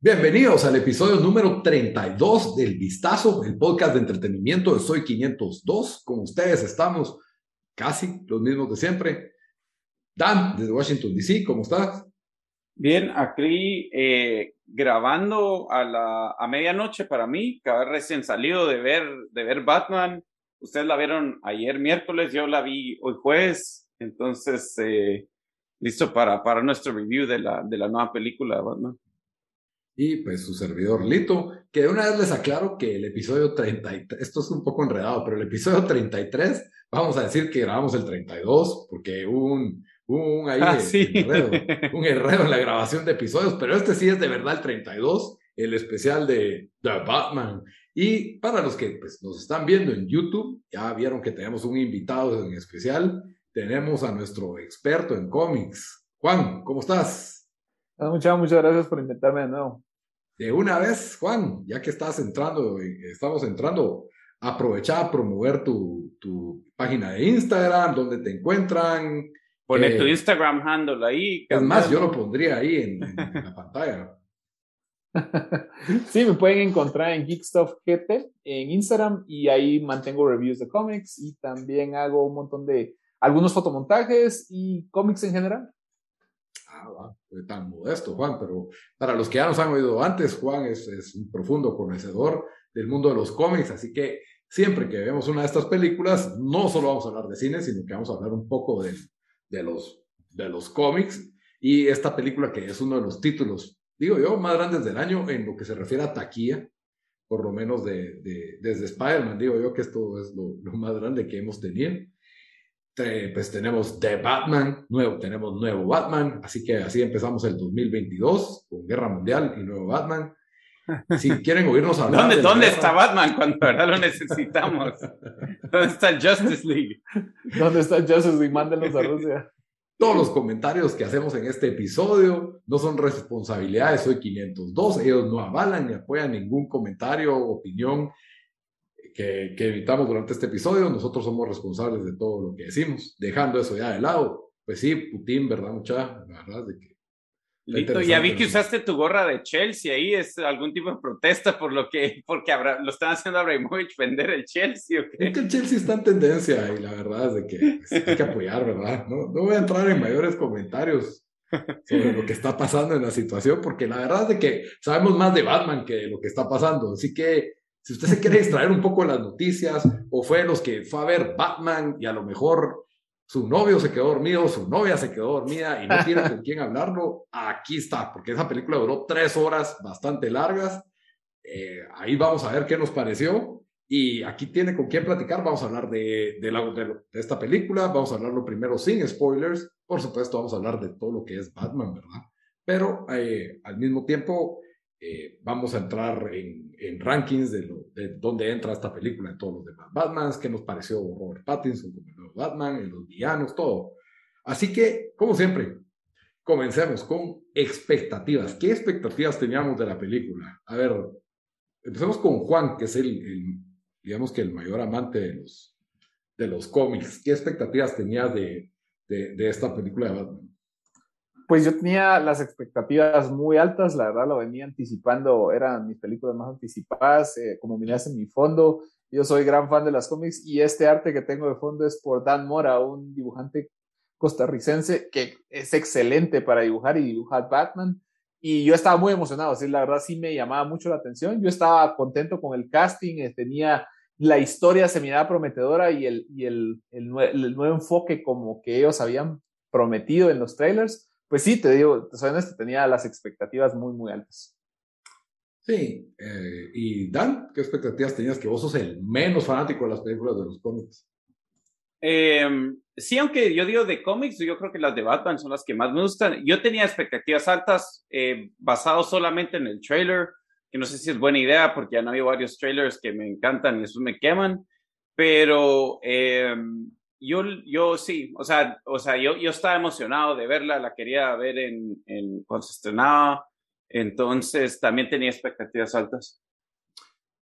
Bienvenidos al episodio número 32 del Vistazo, el podcast de entretenimiento de Soy 502. Con ustedes estamos casi los mismos de siempre. Dan, desde Washington, D.C., ¿cómo estás? Bien, aquí eh, grabando a, la, a medianoche para mí, que haber recién salido de ver, de ver Batman. Ustedes la vieron ayer miércoles, yo la vi hoy jueves, entonces eh, listo para, para nuestro review de la, de la nueva película de Batman y pues su servidor Lito, que de una vez les aclaro que el episodio 33, esto es un poco enredado, pero el episodio 33, vamos a decir que grabamos el 32, porque hubo un, un, ahí, ah, sí. enredo, un enredo en la grabación de episodios, pero este sí es de verdad el 32, el especial de The Batman. Y para los que pues, nos están viendo en YouTube, ya vieron que tenemos un invitado en especial, tenemos a nuestro experto en cómics. Juan, ¿cómo estás? Ah, muchas, muchas gracias por invitarme de nuevo de una vez, Juan, ya que estás entrando, estamos entrando, aprovecha a promover tu, tu página de Instagram, donde te encuentran. Pone tu Instagram handle ahí. Es más, yo lo pondría ahí en, la pantalla. sí, me pueden encontrar en Geekstuff GT en Instagram y ahí mantengo reviews de cómics y también hago un montón de algunos fotomontajes y cómics en general. Ah, tan modesto, Juan, pero para los que ya nos han oído antes, Juan es, es, un profundo conocedor del mundo de los cómics, así que siempre que vemos una de estas películas, no solo vamos a hablar de cine, sino que vamos a hablar un poco de, de, los, de los cómics y esta película que es uno de los títulos, digo yo, más grandes del año en lo que se refiere a taquilla, por lo menos de, de desde Spider-Man, digo yo que esto es lo, lo más grande que hemos tenido pues tenemos The Batman, nuevo, tenemos nuevo Batman, así que así empezamos el 2022 con Guerra Mundial y nuevo Batman. Si quieren oírnos hablar. ¿Dónde, ¿dónde está Batman cuando verdad lo necesitamos? ¿Dónde está el Justice League? ¿Dónde está el Justice League? Mándenos a Rusia. Todos los comentarios que hacemos en este episodio no son responsabilidades, soy 502, ellos no avalan ni apoyan ningún comentario, opinión que, que evitamos durante este episodio. Nosotros somos responsables de todo lo que decimos. Dejando eso ya de lado, pues sí, Putin, ¿verdad, mucha? La verdad de que Lito, ya vi que usaste tu gorra de Chelsea ahí, ¿es algún tipo de protesta por lo que, porque lo están haciendo Abramovich vender el Chelsea o qué? Es que el Chelsea está en tendencia y la verdad es de que pues, hay que apoyar, ¿verdad? No, no voy a entrar en mayores comentarios sobre lo que está pasando en la situación, porque la verdad es de que sabemos más de Batman que de lo que está pasando, así que si usted se quiere distraer un poco de las noticias o fue los que fue a ver Batman y a lo mejor su novio se quedó dormido, su novia se quedó dormida y no tiene con quién hablarlo, aquí está, porque esa película duró tres horas bastante largas. Eh, ahí vamos a ver qué nos pareció. Y aquí tiene con quién platicar. Vamos a hablar de, de, la, de, esta película. Vamos a hablarlo primero sin spoilers. Por supuesto, vamos a hablar de todo lo que es Batman, ¿verdad? Pero eh, al mismo tiempo, eh, vamos a entrar en, en rankings de, lo, de, dónde entra esta película en todos los demás Batmans, qué nos pareció Robert Pattinson como el nuevo Batman, en los villanos, todo. Así que, como siempre, comencemos con expectativas. ¿Qué expectativas teníamos de la película? A ver, empecemos con Juan, que es el, el digamos que el mayor amante de los, de los cómics. ¿Qué expectativas tenías de, de, de esta película de Batman? Pues yo tenía las expectativas muy altas, la verdad lo venía anticipando, eran mis películas más anticipadas, eh, como miras en mi fondo, yo soy gran fan de las cómics y este arte que tengo de fondo es por Dan Mora, un dibujante costarricense que es excelente para dibujar y dibujar Batman. Y yo estaba muy emocionado, sí, la verdad sí me llamaba mucho la atención. Yo estaba contento con el casting, eh, tenía la historia se miraba prometedora y el, y el, el, el nuevo enfoque como que ellos habían prometido en los trailers pues sí, te digo, soy honesto, tenía las expectativas muy, muy altas. Sí, eh, y Dan, ¿qué expectativas tenías? Que vos sos el menos fanático de las películas de los cómics. Em, sí, aunque yo digo de cómics, yo creo que las de Batman son las que más me gustan. Yo tenía expectativas altas eh, basado solamente en el trailer, que no sé si es buena idea porque ya no había varios trailers que me encantan y eso me queman, pero em, yo, yo sí, o sea, o sea yo, yo estaba emocionado de verla, la quería ver en, en, cuando se estrenaba, entonces también tenía expectativas altas.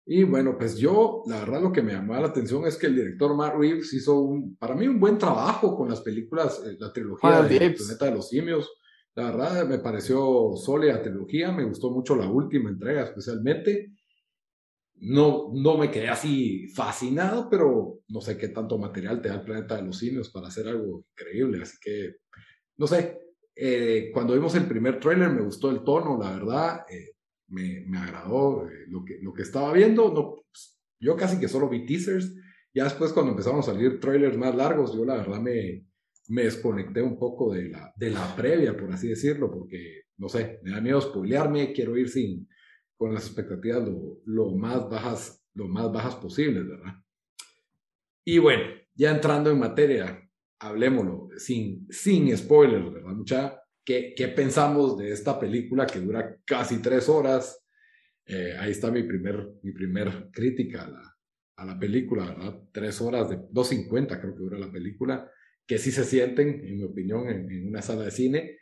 Y bueno, pues yo, la verdad lo que me llamó la atención es que el director Matt Reeves hizo un, para mí un buen trabajo con las películas, eh, la trilogía de Planeta de los Simios. La verdad me pareció sólida trilogía, me gustó mucho la última entrega especialmente. No, no me quedé así fascinado, pero no sé qué tanto material te da el Planeta de los Simios para hacer algo increíble. Así que, no sé, eh, cuando vimos el primer tráiler me gustó el tono, la verdad. Eh, me, me agradó eh, lo, que, lo que estaba viendo. No, pues, yo casi que solo vi teasers. Ya después cuando empezaron a salir trailers más largos, yo la verdad me, me desconecté un poco de la, de la previa, por así decirlo, porque, no sé, me da miedo spoilearme, quiero ir sin, con las expectativas lo, más bajas, lo más bajas posibles, ¿verdad? Y bueno, ya entrando en materia, hablemoslo sin, sin spoilers, ¿verdad? Mucha, ¿Qué, pensamos de esta película que dura casi tres horas? Eh, ahí está mi primer, mi primer crítica a la, a la película, ¿verdad? Tres horas de 2.50 creo que dura la película, que sí se sienten, en mi opinión, en, una sala de cine.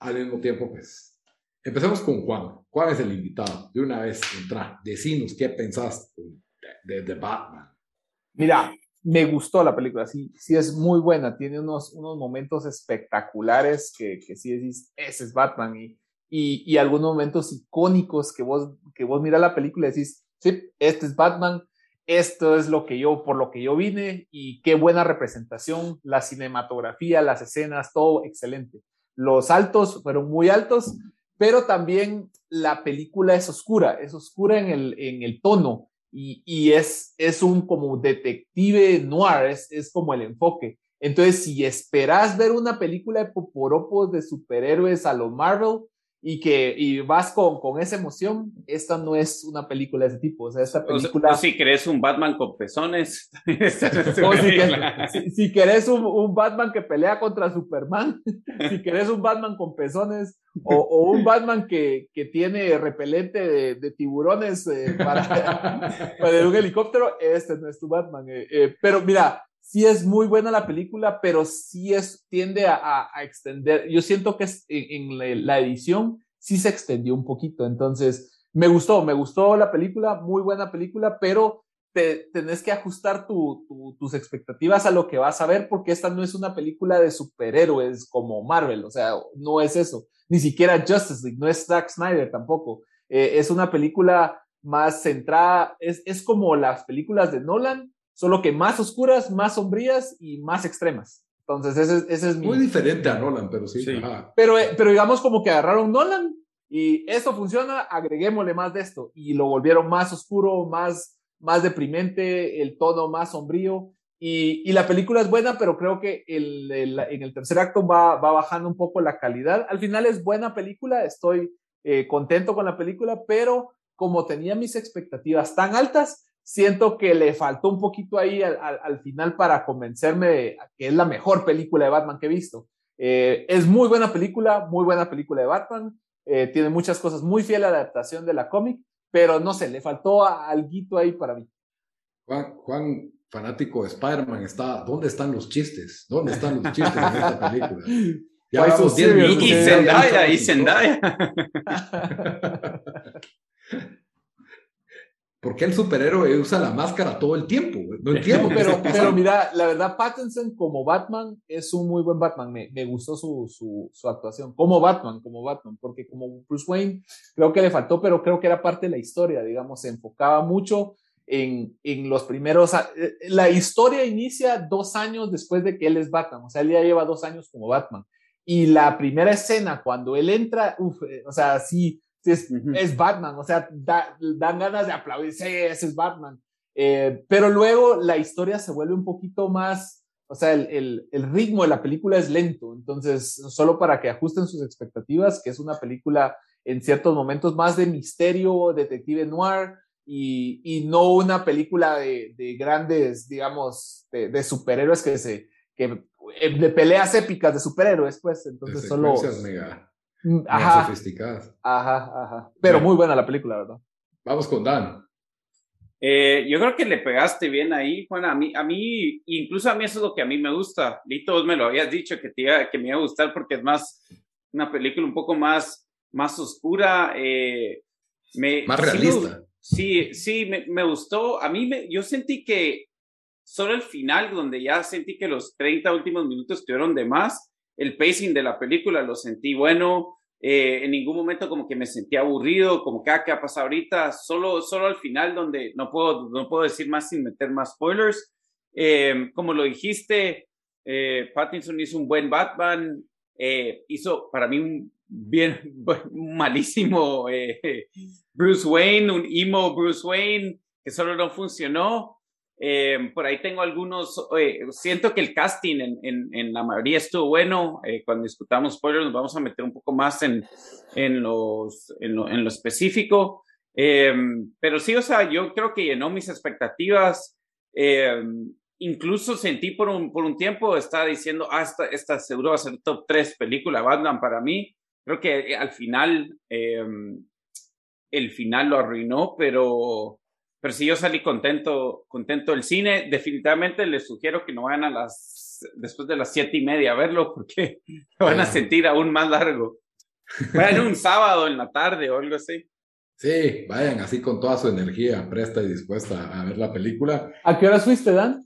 Al mismo tiempo, pues, empecemos con Juan. Juan es el invitado. De una vez, entra, decinos qué pensás de, de Batman. Mira, me gustó la película, sí, sí es muy buena, tiene unos, unos momentos espectaculares que, que sí decís, ese es Batman, y, y, y, algunos momentos icónicos que vos, que vos miras la película y decís, sí, este es Batman, esto es lo que yo, por lo que yo vine, y qué buena representación, la cinematografía, las escenas, todo excelente. Los altos fueron muy altos, pero también la película es oscura, es oscura en el, en el tono, y, es, es un como detective noir, es, es como el enfoque. Entonces, si esperas ver una película de poporopos de superhéroes a lo Marvel, y que y vas con, con esa emoción, esta no es una película de ese tipo. O sea, esta película. O, si querés un Batman con pezones. o si, si, querés un, un, Batman que pelea contra Superman, si querés un Batman con pezones, o, o un Batman que, que tiene repelente de, de tiburones eh, para, para un helicóptero, este no es tu Batman. Eh, eh, pero mira, sí es muy buena la película, pero sí es, tiende a, a, extender. Yo siento que es, en, la edición sí se extendió un poquito. Entonces, me gustó, me gustó la película, muy buena película, pero te, tenés que ajustar tu, tus expectativas a lo que vas a ver, porque esta no es una película de superhéroes como Marvel, o sea, no es eso. Ni siquiera Justice League, no es Zack Snyder tampoco. Eh, es una película más centrada, es, es como las películas de Nolan, solo que más oscuras, más sombrías y más extremas. Entonces, ese, ese es mi... Muy diferente a Nolan, pero sí. Pero, eh, pero digamos como que agarraron Nolan y esto funciona, agreguémosle más de esto. Y lo volvieron más oscuro, más, más deprimente, el tono más sombrío. Y, y la película es buena, pero creo que el, en el tercer acto va, va, bajando un poco la calidad. Al final es buena película, estoy eh, contento con la película, pero como tenía mis expectativas tan altas, siento que le faltó un poquito ahí al, al, final para convencerme de que es la mejor película de Batman que he visto. Eh, es muy buena película, muy buena película de Batman, eh, tiene muchas cosas muy fiel a la adaptación de la cómic, pero no sé, le faltó algo ahí para mí. Juan, Juan fanático de Spider-Man, está, ¿dónde están los chistes? ¿Dónde están los chistes en esta película? Ya vamos 10 minutos. Y Zendaya, y Zendaya. ¿Por qué el superhéroe usa la máscara todo el tiempo? No entiendo. pero, pero mira, la verdad, Pattinson como Batman es un muy buen Batman. Me, me gustó su, su, su, actuación como Batman, como Batman, porque como Bruce Wayne creo que le faltó, pero creo que era parte de la historia, digamos, se enfocaba mucho en, en los primeros... Eh, la historia inicia dos años después de que él es Batman, o sea, él ya lleva dos años como Batman. Y la primera escena, cuando él entra, uf, eh, o sea, sí es, es Batman, o sea, dan ganas de aplaudir, sí, ese es Batman. Eh, pero luego la historia se vuelve un poquito más, o sea, el, el, el, ritmo de la película es lento, entonces, solo para que ajusten sus expectativas, que es una película en ciertos momentos más de misterio, detective noir, y, y no una película de, de grandes, digamos, de, de, superhéroes que se, que, eh, de peleas épicas de superhéroes, pues, entonces solo... Mega, Mm, Ajá, sofisticadas. ajá, ajá. Pero Bueno. muy buena la película, ¿verdad? Vamos con Dan. Eh, yo creo que le pegaste bien ahí, Juan. A mí, a mí, incluso a mí eso es lo que a mí me gusta. Lito, vos me lo habías dicho que, te iba, que me iba a gustar porque es más una película un poco más, más oscura. eh, me, Más realista. Sí, sí, me, me gustó. A mí, me, yo sentí que solo el final, donde ya sentí que los 30 últimos minutos estuvieron de más, el pacing de la película lo sentí bueno. eh, en ningún momento como que me sentí aburrido, como que, ah, ¿qué ha pasado ahorita? Solo, solo al final donde no puedo, no puedo decir más sin meter más spoilers. Eh, como lo dijiste, eh, Pattinson hizo un buen Batman, eh, hizo para mí un bien un malísimo eh, Bruce Wayne, un emo Bruce Wayne que solo no funcionó. Eh, por ahí tengo algunos, eh, siento que el casting en, en, en la mayoría estuvo bueno. Eh, cuando discutamos spoilers nos vamos a meter un poco más en, en, los, en, lo, en lo específico. Eh, pero sí, o sea, yo creo que llenó mis expectativas. Eh, incluso sentí por un, por un tiempo, estaba diciendo, ah, esta, esta seguro va a ser top 3 película Batman para mí. Creo que al final, eh, el final lo arruinó, pero, pero sí yo salí contento, contento del cine. Definitivamente les sugiero que no vayan a las, después de las siete y media a verlo, porque lo van a sentir aún más largo. Vayan un sábado en la tarde o algo así. Sí, vayan así con toda su energía presta y dispuesta a ver la película. ¿A qué horas fuiste, Dan?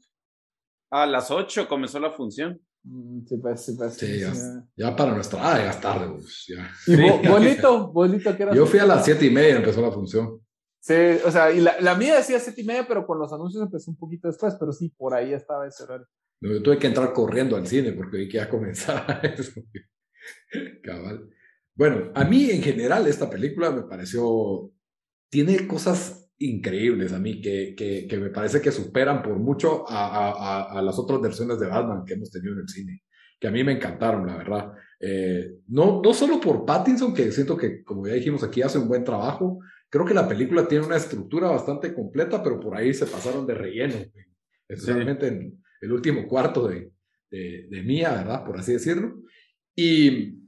A las 8 comenzó la función. Mm, Sí, pues, sí, pues. Sí, ya, sí. ya para nuestra. Ah, ya es tarde. pues, ya. ¿Y Sí. vo- bolito? ¿Bolito qué Yo fui a las siete y media, empezó la función. Sí, o sea, y la, la mía decía siete y media, pero con los anuncios empezó un poquito después, pero sí, por ahí estaba ese horario. No, Yo tuve que entrar corriendo al cine porque vi que ya comenzaba eso. Cabal. Bueno, a mí en general esta película me pareció, tiene cosas increíbles a mí que, que, que me parece que superan por mucho a, a, a, las otras versiones de Batman que hemos tenido en el cine, que a mí me encantaron, la verdad. Eh, no, no solo por Pattinson, que siento que, como ya dijimos aquí, hace un buen trabajo, creo que la película tiene una estructura bastante completa, pero por ahí se pasaron de relleno, especialmente en el último cuarto de, de, de Mía, ¿verdad? Por así decirlo. Y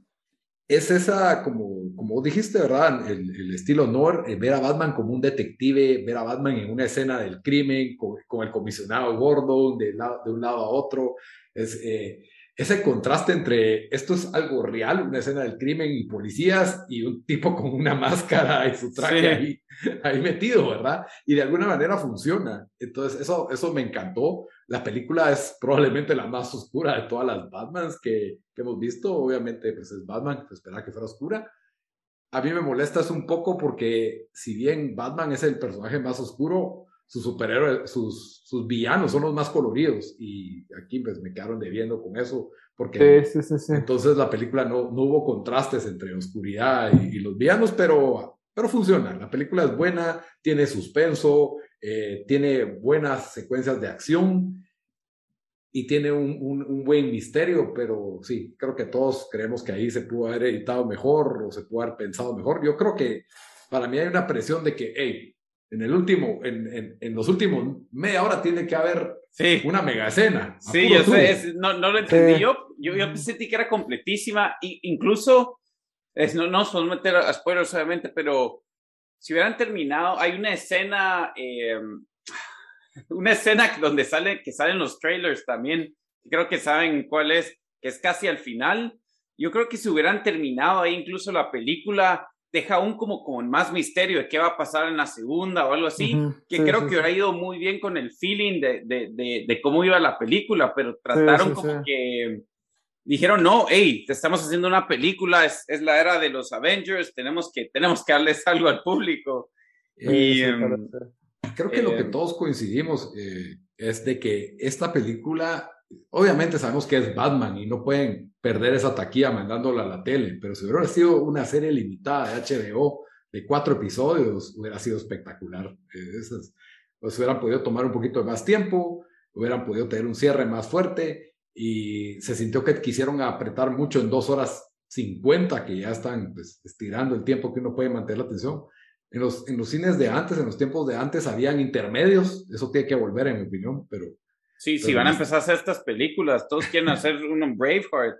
es esa, como, como dijiste, ¿verdad? El, el estilo Nor, eh, ver a Batman como un detective, ver a Batman en una escena del crimen, con, con el comisionado Gordon de, la- de un lado a otro. Es, eh, ese contraste entre esto es algo real, una escena del crimen y policías, y un tipo con una máscara y su traje Sí. ahí, ahí metido, ¿verdad? Y de alguna manera funciona. Entonces, eso, eso me encantó. La película es probablemente la más oscura de todas las Batmans que, que hemos visto. Obviamente, pues es Batman, se esperaba que fuera oscura. A mí me molesta es un poco porque si bien Batman es el personaje más oscuro, sus superhéroes, sus, sus villanos son los más coloridos y aquí pues me quedaron debiendo con eso porque Sí, sí, sí, sí. entonces la película no, no hubo contrastes entre oscuridad y, y los villanos, pero, pero funciona. La película es buena, tiene suspenso, eh, tiene buenas secuencias de acción y tiene un, un, un buen misterio, pero sí, creo que todos creemos que ahí se pudo haber editado mejor o se pudo haber pensado mejor. Yo creo que para mí hay una presión de que, hey, en el último, en, en, en los últimos media hora tiene que haber Sí, una mega escena. a sí, yo sé, es- no, no lo entendí Sí. yo. Yo, yo sentí que era completísima, y incluso, es, no, no podemos meter a spoilers obviamente, pero si hubieran terminado, hay una escena, eh, una escena donde sale, que salen los trailers también, creo que saben cuál es, que es casi al final. Yo creo que si hubieran terminado ahí incluso la película, deja aún como con más misterio de qué va a pasar en la segunda o algo así, que sí, creo sí, que sí. hubiera ido muy bien con el feeling de, de, de, de cómo iba la película, pero trataron sí, como sí. que dijeron, no, hey, te estamos haciendo una película, es, es la era de los Avengers, tenemos que, tenemos que darles algo al público. Y, Sí, em. Creo que lo que Eh, todos coincidimos eh, es de que esta película, obviamente sabemos que es Batman y no pueden perder esa taquilla mandándola a la tele, pero si hubiera sido una serie limitada de HBO de cuatro episodios, hubiera sido espectacular. Eh, pues hubieran podido tomar un poquito más tiempo, hubieran podido tener un cierre más fuerte y se sintió que quisieron apretar mucho en dos horas 50, que ya están pues, estirando el tiempo que uno puede mantener la atención En los, en los cines de antes, en los tiempos de antes, habían intermedios. Eso tiene que volver, en mi opinión, pero... Sí, si van a empezar a hacer estas películas, todos quieren hacer un Braveheart.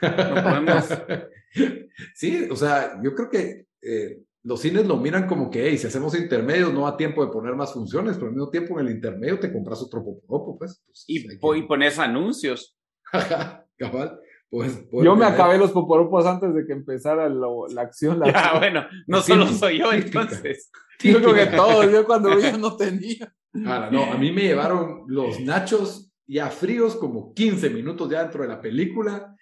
No podemos... sí, o sea, yo creo que eh, los cines lo miran como que, hey, si hacemos intermedios no da tiempo de poner más funciones, pero al mismo tiempo en el intermedio te compras otro popo, pues. pues y, y pones anuncios. Cabal. Pues, yo me acabé los poporopos antes de que empezara la acción. La ya, bueno, no solo soy yo entonces. Yo creo que todos, yo cuando yo no tenía. Ahora, no, a mí me llevaron los nachos ya fríos como 15 minutos ya dentro de la película.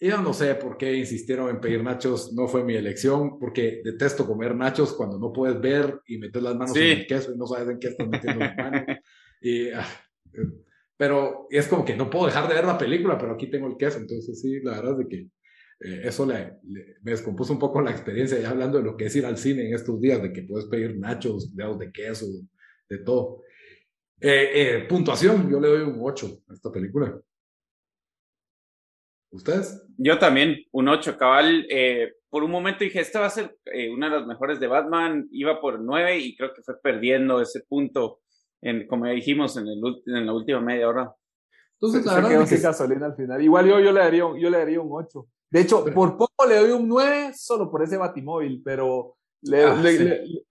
Yo no sé por qué insistieron en pedir nachos, no fue mi elección, porque detesto comer nachos cuando no puedes ver y meter las manos en el queso y no sabes en qué estás metiendo las manos. Y, ah, pero es como que no puedo dejar de ver la película, pero aquí tengo el queso, entonces sí, la verdad es de que eh, eso le, me descompuso un poco la experiencia, ya hablando de lo que es ir al cine en estos días, de que puedes pedir nachos, dedos de queso, de todo. Eh, eh, puntuación, yo le doy un 8 a esta película. ¿Ustedes? Yo también, un 8, cabal. por un momento dije, esta va a ser una de las mejores de Batman, iba por 9 y creo que fue perdiendo ese punto en, como ya dijimos, en, el, en la última media hora. Entonces, la verdad es que gasolina al final. Igual yo, yo, le daría, yo le daría un 8. De hecho, por poco le doy un 9 solo por ese batimóvil, pero le, ah,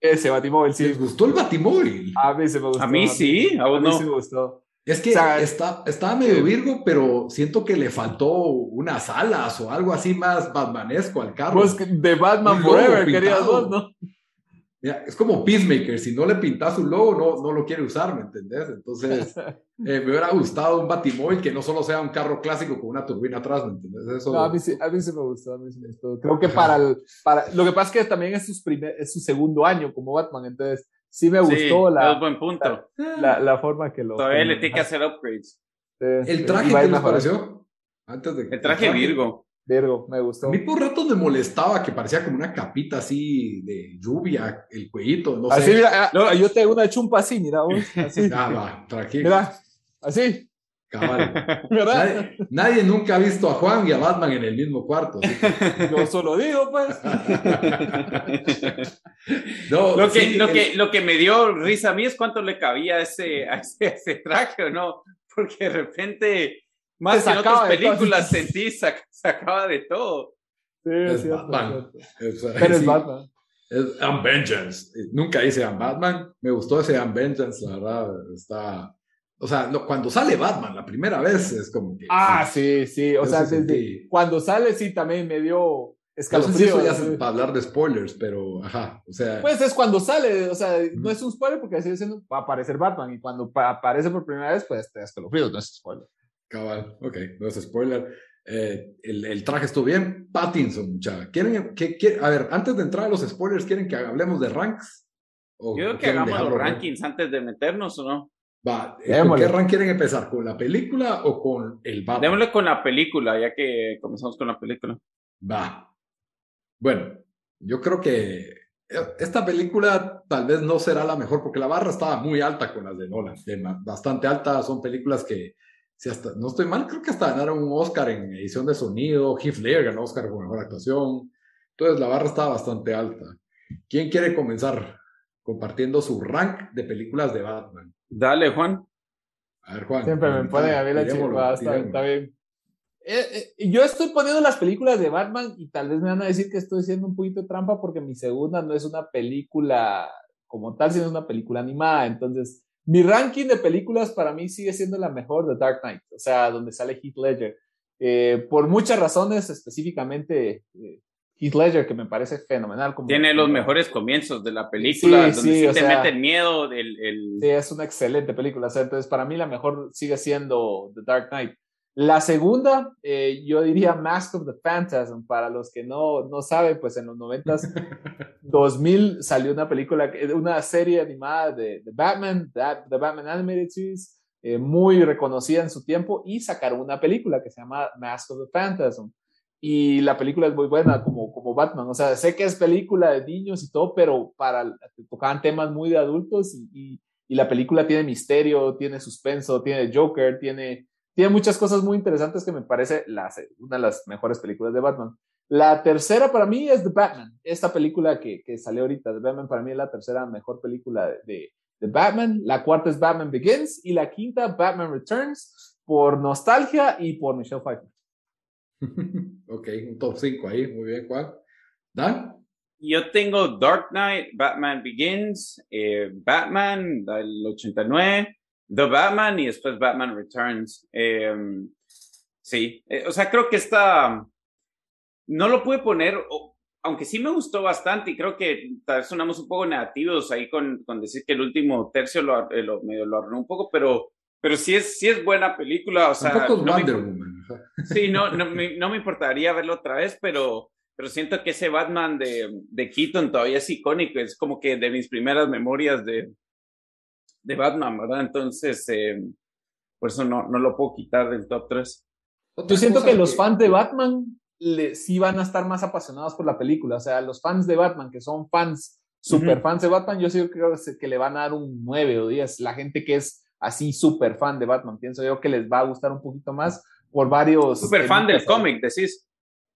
ese batimóvil sí. ¿Les gustó el batimóvil? A mí se me gustó. A mí sí, a, mí sí me gustó. Es que está, estaba medio virgo, pero siento que le faltó unas alas o algo así más batmanesco al carro. Pues de Batman Forever querías vos, ¿no? Es como Peacemaker, si no le pintas un logo, no, no lo quiere usar, ¿me entendés? Entonces, eh, me hubiera gustado un Batimóvil que no solo sea un carro clásico con una turbina atrás, ¿me entendés? Eso... a, mí sí, a, mí sí, me gustó, a mí sí me gustó. Creo que para, el, para lo que pasa es que también es, primer, es su segundo año como Batman, entonces sí me gustó la, buen punto. La, la, forma que lo... Todavía le tiene que hacer upgrades. ¿El traje qué les pareció? Antes de, el traje Virgo. Virgo, me gustó. A mí por rato me molestaba que parecía como una capita así de lluvia, el cuellito, no así, Mira, ah, yo tengo una chumpa así, mira, así. Ah, va, tranquilo. Mira, así. Cabal. Nadie, nadie, nunca ha visto a Juan y a Batman en el mismo cuarto. Yo solo digo, pues. no, lo, que, lo, que, lo que me dio risa a mí es cuánto le cabía a ese, a ese, a ese traje, ¿no? Porque de repente más en otras películas sentí, sacaba de todo. Sí, es Batman. Pero es Batman. Es I'm Vengeance. Nunca dice I'm Batman. Me gustó ese I'm Vengeance, la verdad. Está. O sea, cuando sale Batman la primera vez es como que. Ah, sí, sí. O sea, desde, cuando sale, sí, también me dio escalofrío. No sé para hablar de spoilers, pero ajá. O sea. Pues es cuando sale. O sea, no es un spoiler porque así diciendo va a aparecer Batman. Y cuando aparece por primera vez, pues te da escalofrío, no es spoiler. Cabal, ok, no es spoiler. Eh, el, el, traje estuvo bien. Pattinson, mucha. ¿Quieren, que, a ver, antes de entrar a los spoilers, ¿quieren que hablemos de ranks? Yo creo que hagamos los rankings antes de meternos, ¿o no? Va, eh, ¿con qué rank quieren empezar? ¿Con la película o con el Batman? Démosle con la película, ya que comenzamos con la película. Va. Bueno, yo creo que eh, esta película tal vez no será la mejor porque la barra estaba muy alta con las de Nolan, bastante alta, son películas que si hasta, no estoy mal, creo que hasta ganaron un Oscar en edición de sonido, Heath Ledger ganó Oscar por mejor actuación, entonces la barra está bastante alta. ¿Quién quiere comenzar compartiendo su rank de películas de Batman? Dale, Juan. A ver, Juan. Siempre me pone a ver la chica, está, bien. Eh, eh, yo estoy poniendo las películas de Batman y tal vez me van a decir que estoy haciendo un poquito de trampa porque mi segunda no es una película como tal, sino es una película animada. Entonces, mi ranking de películas para mí sigue siendo la mejor de Dark Knight, o sea, donde sale Heath Ledger. Eh, por muchas razones, específicamente eh, Heath Ledger, que me parece fenomenal. Como Tiene los mejores comienzos de la película, donde sí, te mete miedo. del Sí, es una excelente película. entonces, para mí la mejor sigue siendo The Dark Knight. La segunda, eh, yo diría Mask of the Phantasm. Para los que no, no saben, pues en los 90 2000 salió una película, una serie animada de, Batman, The Batman Animated Series, eh, muy reconocida en su tiempo, y sacaron una película que se llama Mask of the Phantasm. Y la película es muy buena como, como Batman. O sea, sé que es película de niños y todo, pero para tocaban temas muy de adultos y, y la película tiene misterio, tiene suspenso, tiene Joker, tiene tiene muchas cosas muy interesantes que me parece una de las mejores películas de Batman. La tercera para mí es The Batman. Esta película que, que salió ahorita, The Batman, para mí es la tercera mejor película de, de, Batman. La cuarta es Batman Begins. Y la quinta, Batman Returns, por nostalgia y por Michelle Pfeiffer. ok, un top 5 ahí. Muy bien, Juan. ¿Dan? Yo tengo Dark Knight, Batman Begins, eh, Batman del 89, The Batman y después Batman Returns. Em, sí, eh, o sea, creo que esta no lo pude poner, aunque sí me gustó bastante y creo que tal vez sonamos un poco negativos ahí con, con decir que el último tercio lo, eh, lo, medio lo arruinó un poco, pero, pero sí, es, sí es buena película. O sea, no Wonder me, Woman. Sí, no, no, me, no me importaría verlo otra vez, pero, pero siento que ese Batman de, de Keaton todavía es icónico, es como que de mis primeras memorias de, de Batman, ¿verdad? Entonces, eh, por eso no, no lo puedo quitar del top 3. Yo siento que los fans de Batman sí van a estar más apasionados por la película. O sea, los fans de Batman, que son fans, super fans de Batman, yo sí creo que le van a dar un 9 o 10. La gente que es así super fan de Batman, pienso yo que les va a gustar un poquito más por varios... Super fan del cómic, decís.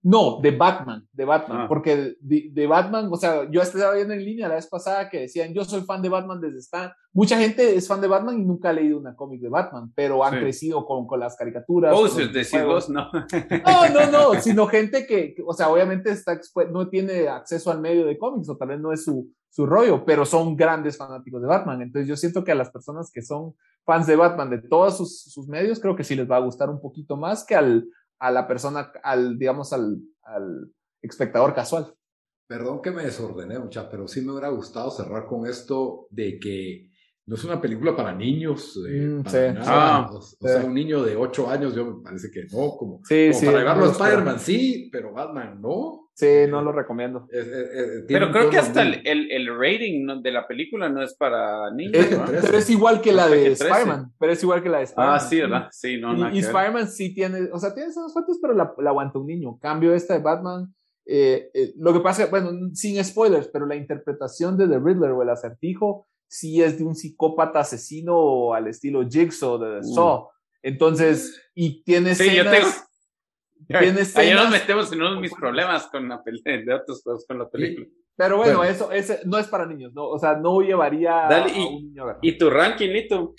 No, de Batman, de Batman, ah. porque de, Batman, o sea, yo estaba viendo en línea la vez pasada que decían, yo soy fan de Batman desde Stan. Mucha gente es fan de Batman y nunca ha leído una cómic de Batman, pero han crecido con, con, las caricaturas. Oh, decirlos, no. No, no, no, sino gente que, o sea, obviamente está no tiene acceso al medio de cómics o tal vez no es su, su rollo, pero son grandes fanáticos de Batman. Entonces yo siento que a las personas que son fans de Batman de todos sus, sus medios, creo que sí les va a gustar un poquito más que al a la persona, al, digamos, al, al espectador casual. Perdón que me desordené, mucha, pero sí me hubiera gustado cerrar con esto de que no es una película para niños. Mm, ah, o, sea, un niño de 8 años, yo me parece que no. Como, sí, para llevarlo a Spider-Man, sí, pero Batman no. Sí, no lo recomiendo. pero creo que hasta el, el, rating de la película no es para niños. pero es igual que la de Spider-Man. Pero es igual que la de Spider-Man. Ah, sí, ¿verdad? Sí, no, Y, y Spider-Man sí tiene, o sea, tiene esas fotos, pero la, la, aguanta un niño. Cambio esta de Batman. Eh, eh, lo que pasa, bueno, sin spoilers, pero la interpretación de The Riddler o el acertijo sí es de un psicópata asesino al estilo Jigsaw de The uh. Saw. Entonces, y tiene sí, yo tengo Ahí nos metemos en uno de mis problemas con la película, de otros cosas con la película. Pero bueno, eso ese no es para niños, ¿no? O sea, no llevaría a un niño a ¿Y tu ranking, Lito?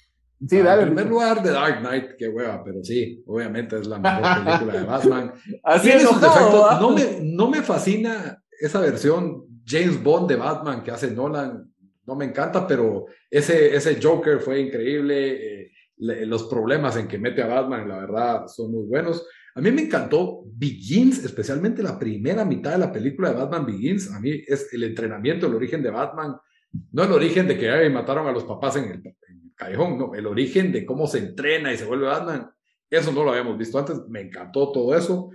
Sí, dale. En primer lugar, The Dark Knight, qué hueva, pero sí, obviamente es la mejor película de Batman. Así es, no, no, me, no me fascina esa versión James Bond de Batman que hace Nolan, no me encanta, pero ese, ese Joker fue increíble. Eh, los problemas en que mete a Batman, la verdad, son muy buenos. A mí me encantó Begins, especialmente la primera mitad de la película de Batman Begins. A mí es el entrenamiento, el origen de Batman, no el origen de que mataron a los papás en el, callejón, no, el origen de cómo se entrena y se vuelve Batman. Eso no lo habíamos visto antes, me encantó todo eso.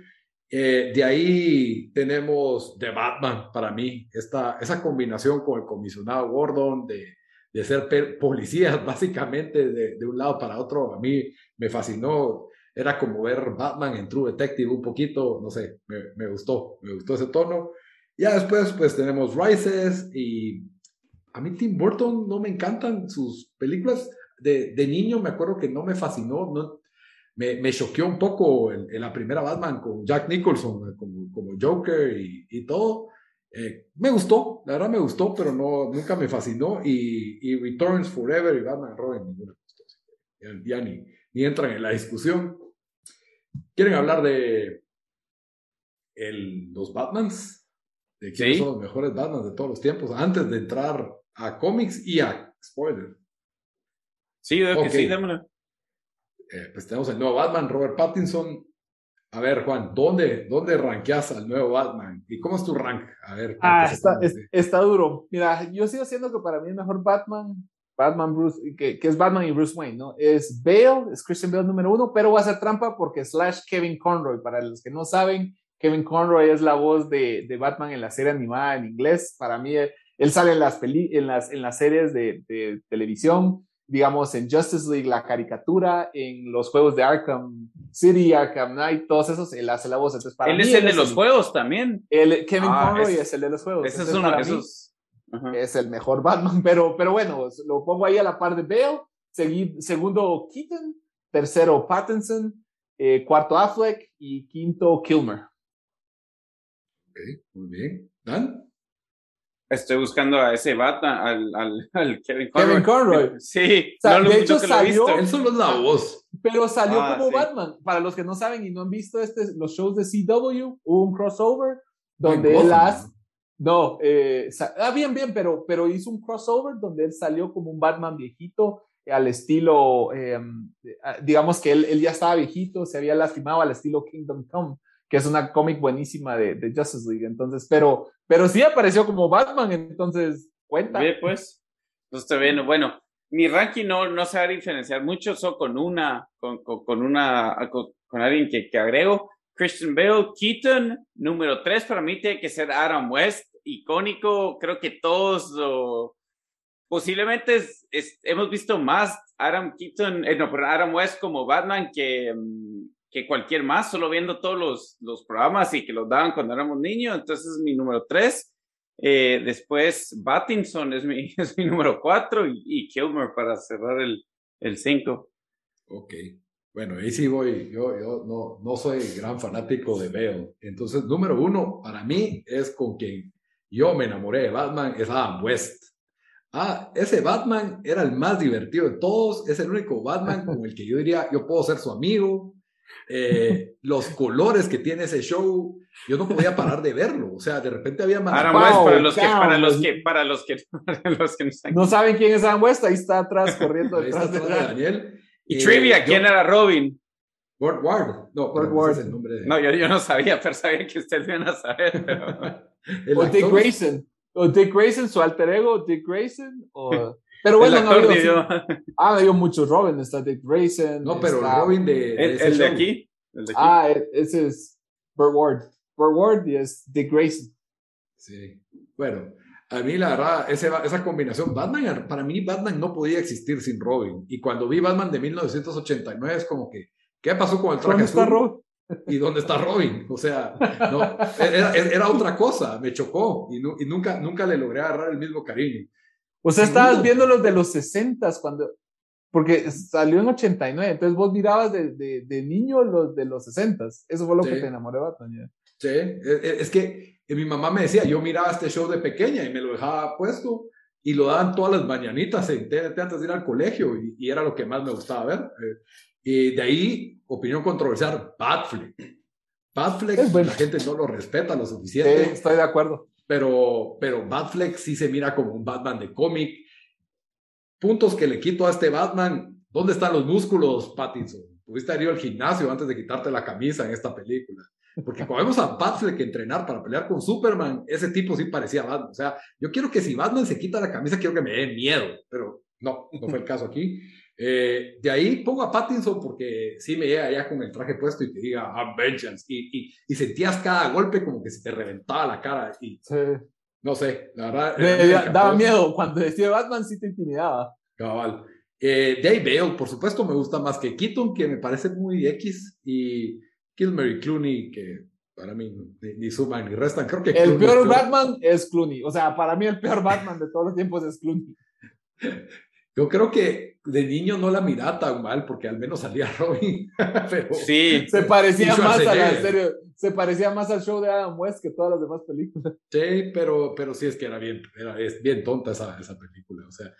Eh, de ahí tenemos The Batman para mí, esta, esa combinación con el comisionado Gordon de, de ser policías básicamente de, de, un lado para otro, a mí me fascinó era como ver Batman en True Detective un poquito, no sé, me, gustó, me gustó ese tono. Ya después pues tenemos Rises y a mí Tim Burton no me encantan sus películas. De, de niño me acuerdo que no me fascinó, no, me, me choqueó un poco en, la primera Batman con Jack Nicholson como, como Joker y, y todo. Eh, me gustó, la verdad me gustó, pero no, nunca me fascinó. Y, y Returns Forever y Batman Robin, ninguna Ya, ya ni, ni entran en la discusión. ¿Quieren hablar de el, los Batmans? ¿De quiénes son los mejores Batmans de todos los tiempos? Antes de entrar a cómics y a spoilers. Sí, de que sí. Eh, pues tenemos el nuevo Batman, Robert Pattinson. A ver, Juan, ¿dónde, dónde rankeas al nuevo Batman? ¿Y cómo es tu rank? A ver. Ah, está, está, duro. Mira, yo sigo siendo que para mí el mejor Batman Batman Bruce, que, que, es Batman y Bruce Wayne, ¿no? Es Bale, es Christian Bale número uno, pero va a ser trampa porque slash Kevin Conroy, para los que no saben, Kevin Conroy es la voz de, de Batman en la serie animada en inglés. Para mí, él sale en las, peli, en las, en las series de, de, televisión, digamos, en Justice League, la caricatura, en los juegos de Arkham City, Arkham Knight, todos esos, él hace la voz. Entonces, para él es el de los juegos también. Kevin ah, Conroy es, el de los juegos. Ese es uno es el mejor Batman, pero, pero bueno, lo pongo ahí a la par de Bale, segundo Keaton, tercero Pattinson, eh, cuarto Affleck y quinto Kilmer. Ok, muy bien. ¿Dan? Estoy buscando a ese Batman, al, al, al Kevin Conroy. Kevin Conroy. Sí, o sea, no, de hecho salió. Él solo es la voz. Pero salió ah, como sí. Batman. Para los que no saben y no han visto este, los shows de CW, hubo un crossover donde él hace. No, eh, ah, bien, bien, pero, pero hizo un crossover donde él salió como un Batman viejito al estilo, eh, digamos que él, él, ya estaba viejito, se había lastimado al estilo Kingdom Come, que es una cómic buenísima de, de, Justice League. Entonces, pero, pero sí apareció como Batman, entonces cuenta. Bien, pues, no está bien. Bueno, mi ranking no, no se va a diferenciar mucho, solo con una, con, con, una, con, con, alguien que, que agrego. Christian Bale, Keaton, número tres para mí tiene que ser Adam West, icónico, creo que todos posiblemente es, hemos visto más Adam Keaton, eh, no, pero Adam West como Batman que, que cualquier más, solo viendo todos los, los programas y que los daban cuando éramos niños, entonces es mi número tres. Eh, después Battinson es mi, número cuatro y, Kilmer para cerrar el, el cinco. Ok. Bueno, ahí sí voy. Yo, yo no, no soy gran fanático de Bale. Entonces, número uno para mí es con quien yo me enamoré de Batman, es Adam West. Ah, ese Batman era el más divertido de todos, es el único Batman con el que yo diría, yo puedo ser su amigo. Eh, los colores que tiene ese show, yo no podía parar de verlo. O sea, de repente había más. Adam West, para los, que, para los que, para los que, para los que no, saben quién es Adam West, ahí está atrás corriendo detrás de Daniel. Y trivia, ¿quién era Robin? Ward Ward. No, Ward Ward. Es el nombre de... No, yo, yo, no sabía, pero sabía que ustedes iban a saber. Pero... o Dick Grayson. O Dick Grayson, su alter ego, Dick Grayson. O... Pero bueno, no ha habido, ha habido muchos Robin. Está Dick Grayson. No, pero está... Robin de. ¿El, de, el de aquí? ¿El de aquí? Ah, ese es Burt Ward. Burt Ward y es Dick Grayson. Sí. Bueno, a mí la verdad, ese, esa combinación, Batman, para mí Batman no podía existir sin Robin. Y cuando vi Batman de 1989 es como que, ¿qué pasó con el traje ¿Dónde está Robin? ¿Y dónde está Robin? O sea, no, era, era otra cosa, me chocó y, no, y, nunca, nunca le logré agarrar el mismo cariño. O sea, estabas viendo los de los 60 cuando, porque salió en 89, entonces vos mirabas de, de, de niño los de los 60 Eso fue lo Sí. que te enamoró de Batman. Sí, es, es que mi mamá me decía, yo miraba este show de pequeña y me lo dejaba puesto y lo daban todas las mañanitas en TNT antes de ir al colegio y, y era lo que más me gustaba ver. Eh, y de ahí, opinión controversial, Batfleck. Batfleck, Es bueno. la gente no lo respeta lo Sí, suficiente, estoy de acuerdo. pero, pero Batfleck sí se mira como un Batman de cómic. Puntos que le quito a este Batman. ¿Dónde están los músculos, Pattinson? Pudiste haber ido al gimnasio antes de quitarte la camisa en esta película. Porque cuando vemos a Batfleck entrenar para pelear con Superman, ese tipo sí parecía Batman. O sea, yo quiero que si Batman se quita la camisa, quiero que me dé miedo. Pero no, no fue el caso aquí. Eh, de ahí pongo a Pattinson porque sí me llega ya con el traje puesto y te diga, I'm vengeance. Y, y, y sentías cada golpe como que se te reventaba la cara. Y Sí. no sé, la verdad. Me daba miedo. Cuando decía Batman, sí te intimidaba. Cabal. Eh, Dave Bale, por supuesto, me gusta más que Keaton, que me parece muy X, y Kilmer y Clooney, que para mí ni, ni suman ni restan. Creo que El Clooney peor es Batman es Clooney. O sea, para mí el peor Batman de todos los tiempos es Clooney. Yo creo que de niño no la miraba tan mal, porque al menos salía Robin. Pero Sí, Se parecía más a la serie, se parecía más al show de Adam West que todas las demás películas. sí, pero, pero sí es que era bien, era, es bien tonta esa, esa película. O sea,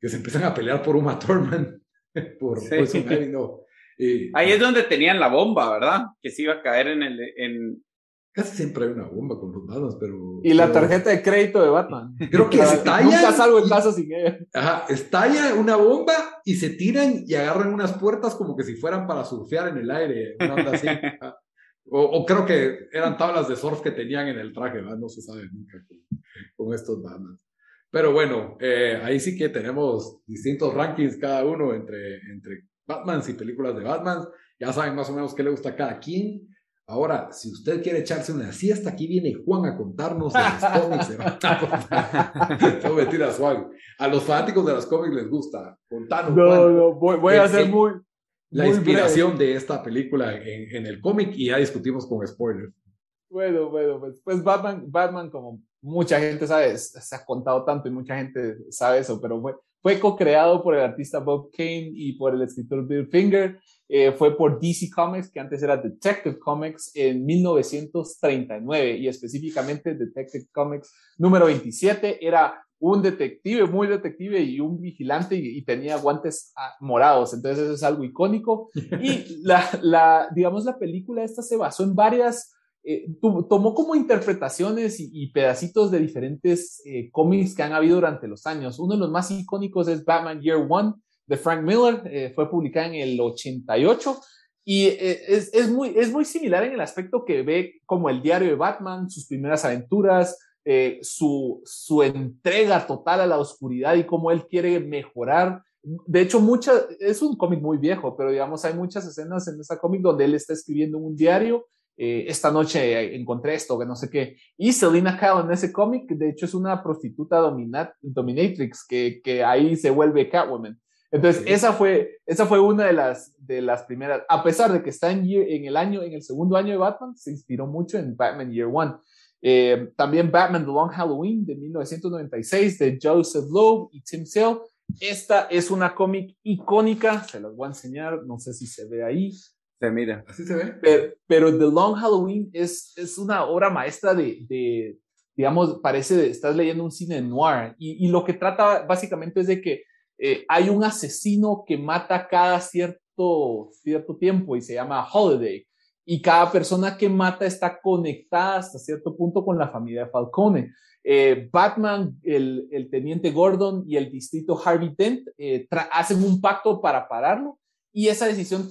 que se empiezan a pelear por Uma Thurman, por Sí. Poison Ivy, no. Y- ahí es donde tenían la bomba, ¿verdad? Que se iba a caer en el, en, Casi siempre hay una bomba con los Batman, pero. Y la pero- tarjeta de crédito de Batman. Creo que Nunca estallan. salgo en casa sin ella. Ajá, estalla una bomba y se tiran y agarran unas puertas como que si fueran para surfear en el aire, una onda así. O, o creo que eran tablas de surf que tenían en el traje, ¿verdad? No se sabe nunca con, con estos Batman. Pero bueno, eh, ahí sí que tenemos distintos rankings cada uno entre, entre Batmans y películas de Batman. Ya saben más o menos qué le gusta a cada quien. Ahora, si usted quiere echarse una siesta, aquí viene Juan a contarnos de los cómics. ¿verdad? no mentiras, Juan. A los fanáticos de los cómics les gusta. Contanos, No, Juan, no, voy, voy a ser muy. la muy inspiración de esta película en, en el cómic y ya discutimos con spoilers. Bueno, bueno, pues, pues Batman, Batman, como mucha gente sabe, se ha contado tanto y mucha gente sabe eso, pero fue, fue co-creado por el artista Bob Kane y por el escritor Bill Finger. Eh, fue por DC Comics, que antes era Detective Comics, en 1939 y específicamente Detective Comics número 27 era un detective, muy detective y un vigilante y, tenía guantes ah, morados. Entonces eso es algo icónico. Y la, la, digamos, la película esta se basó en varias, eh, tomó como interpretaciones y, pedacitos de diferentes eh, cómics que han habido durante los años. Uno de los más icónicos es Batman Year One de Frank Miller, eh, fue publicada en el 88. Y es, es, muy, es muy similar en el aspecto que ve como el diario de Batman, sus primeras aventuras, eh, su, entrega total a la oscuridad y cómo él quiere mejorar. De hecho, es un cómic muy viejo, pero digamos, hay muchas escenas en ese cómic donde él está escribiendo un diario. Eh, esta noche encontré esto, que no sé qué. Y Selina Kyle en ese cómic, de hecho, es una prostituta dominatrix que, que ahí se vuelve Catwoman. Entonces, esa, fue, esa fue una de las, de las primeras, a pesar de que está en, en, el año, en el segundo año de Batman, se inspiró mucho en Batman Year One. Eh, también Batman The Long Halloween de 1996 de Joseph Loeb y Tim Sale. Esta es una cómic icónica, se las voy a enseñar, no sé si se ve ahí. Se mira. Así se ve. Pero, The Long Halloween es, es una obra maestra de, de digamos, parece, de, estás leyendo un cine noir y, y, lo que trata básicamente es de que eh, hay un asesino que mata cada cierto, cierto tiempo y se llama Holiday y cada persona que mata está conectada hasta cierto punto con la familia Falcone. Eh, Batman, el, el, teniente Gordon y el distrito Harvey Dent eh, hacen un pacto para pararlo y esa decisión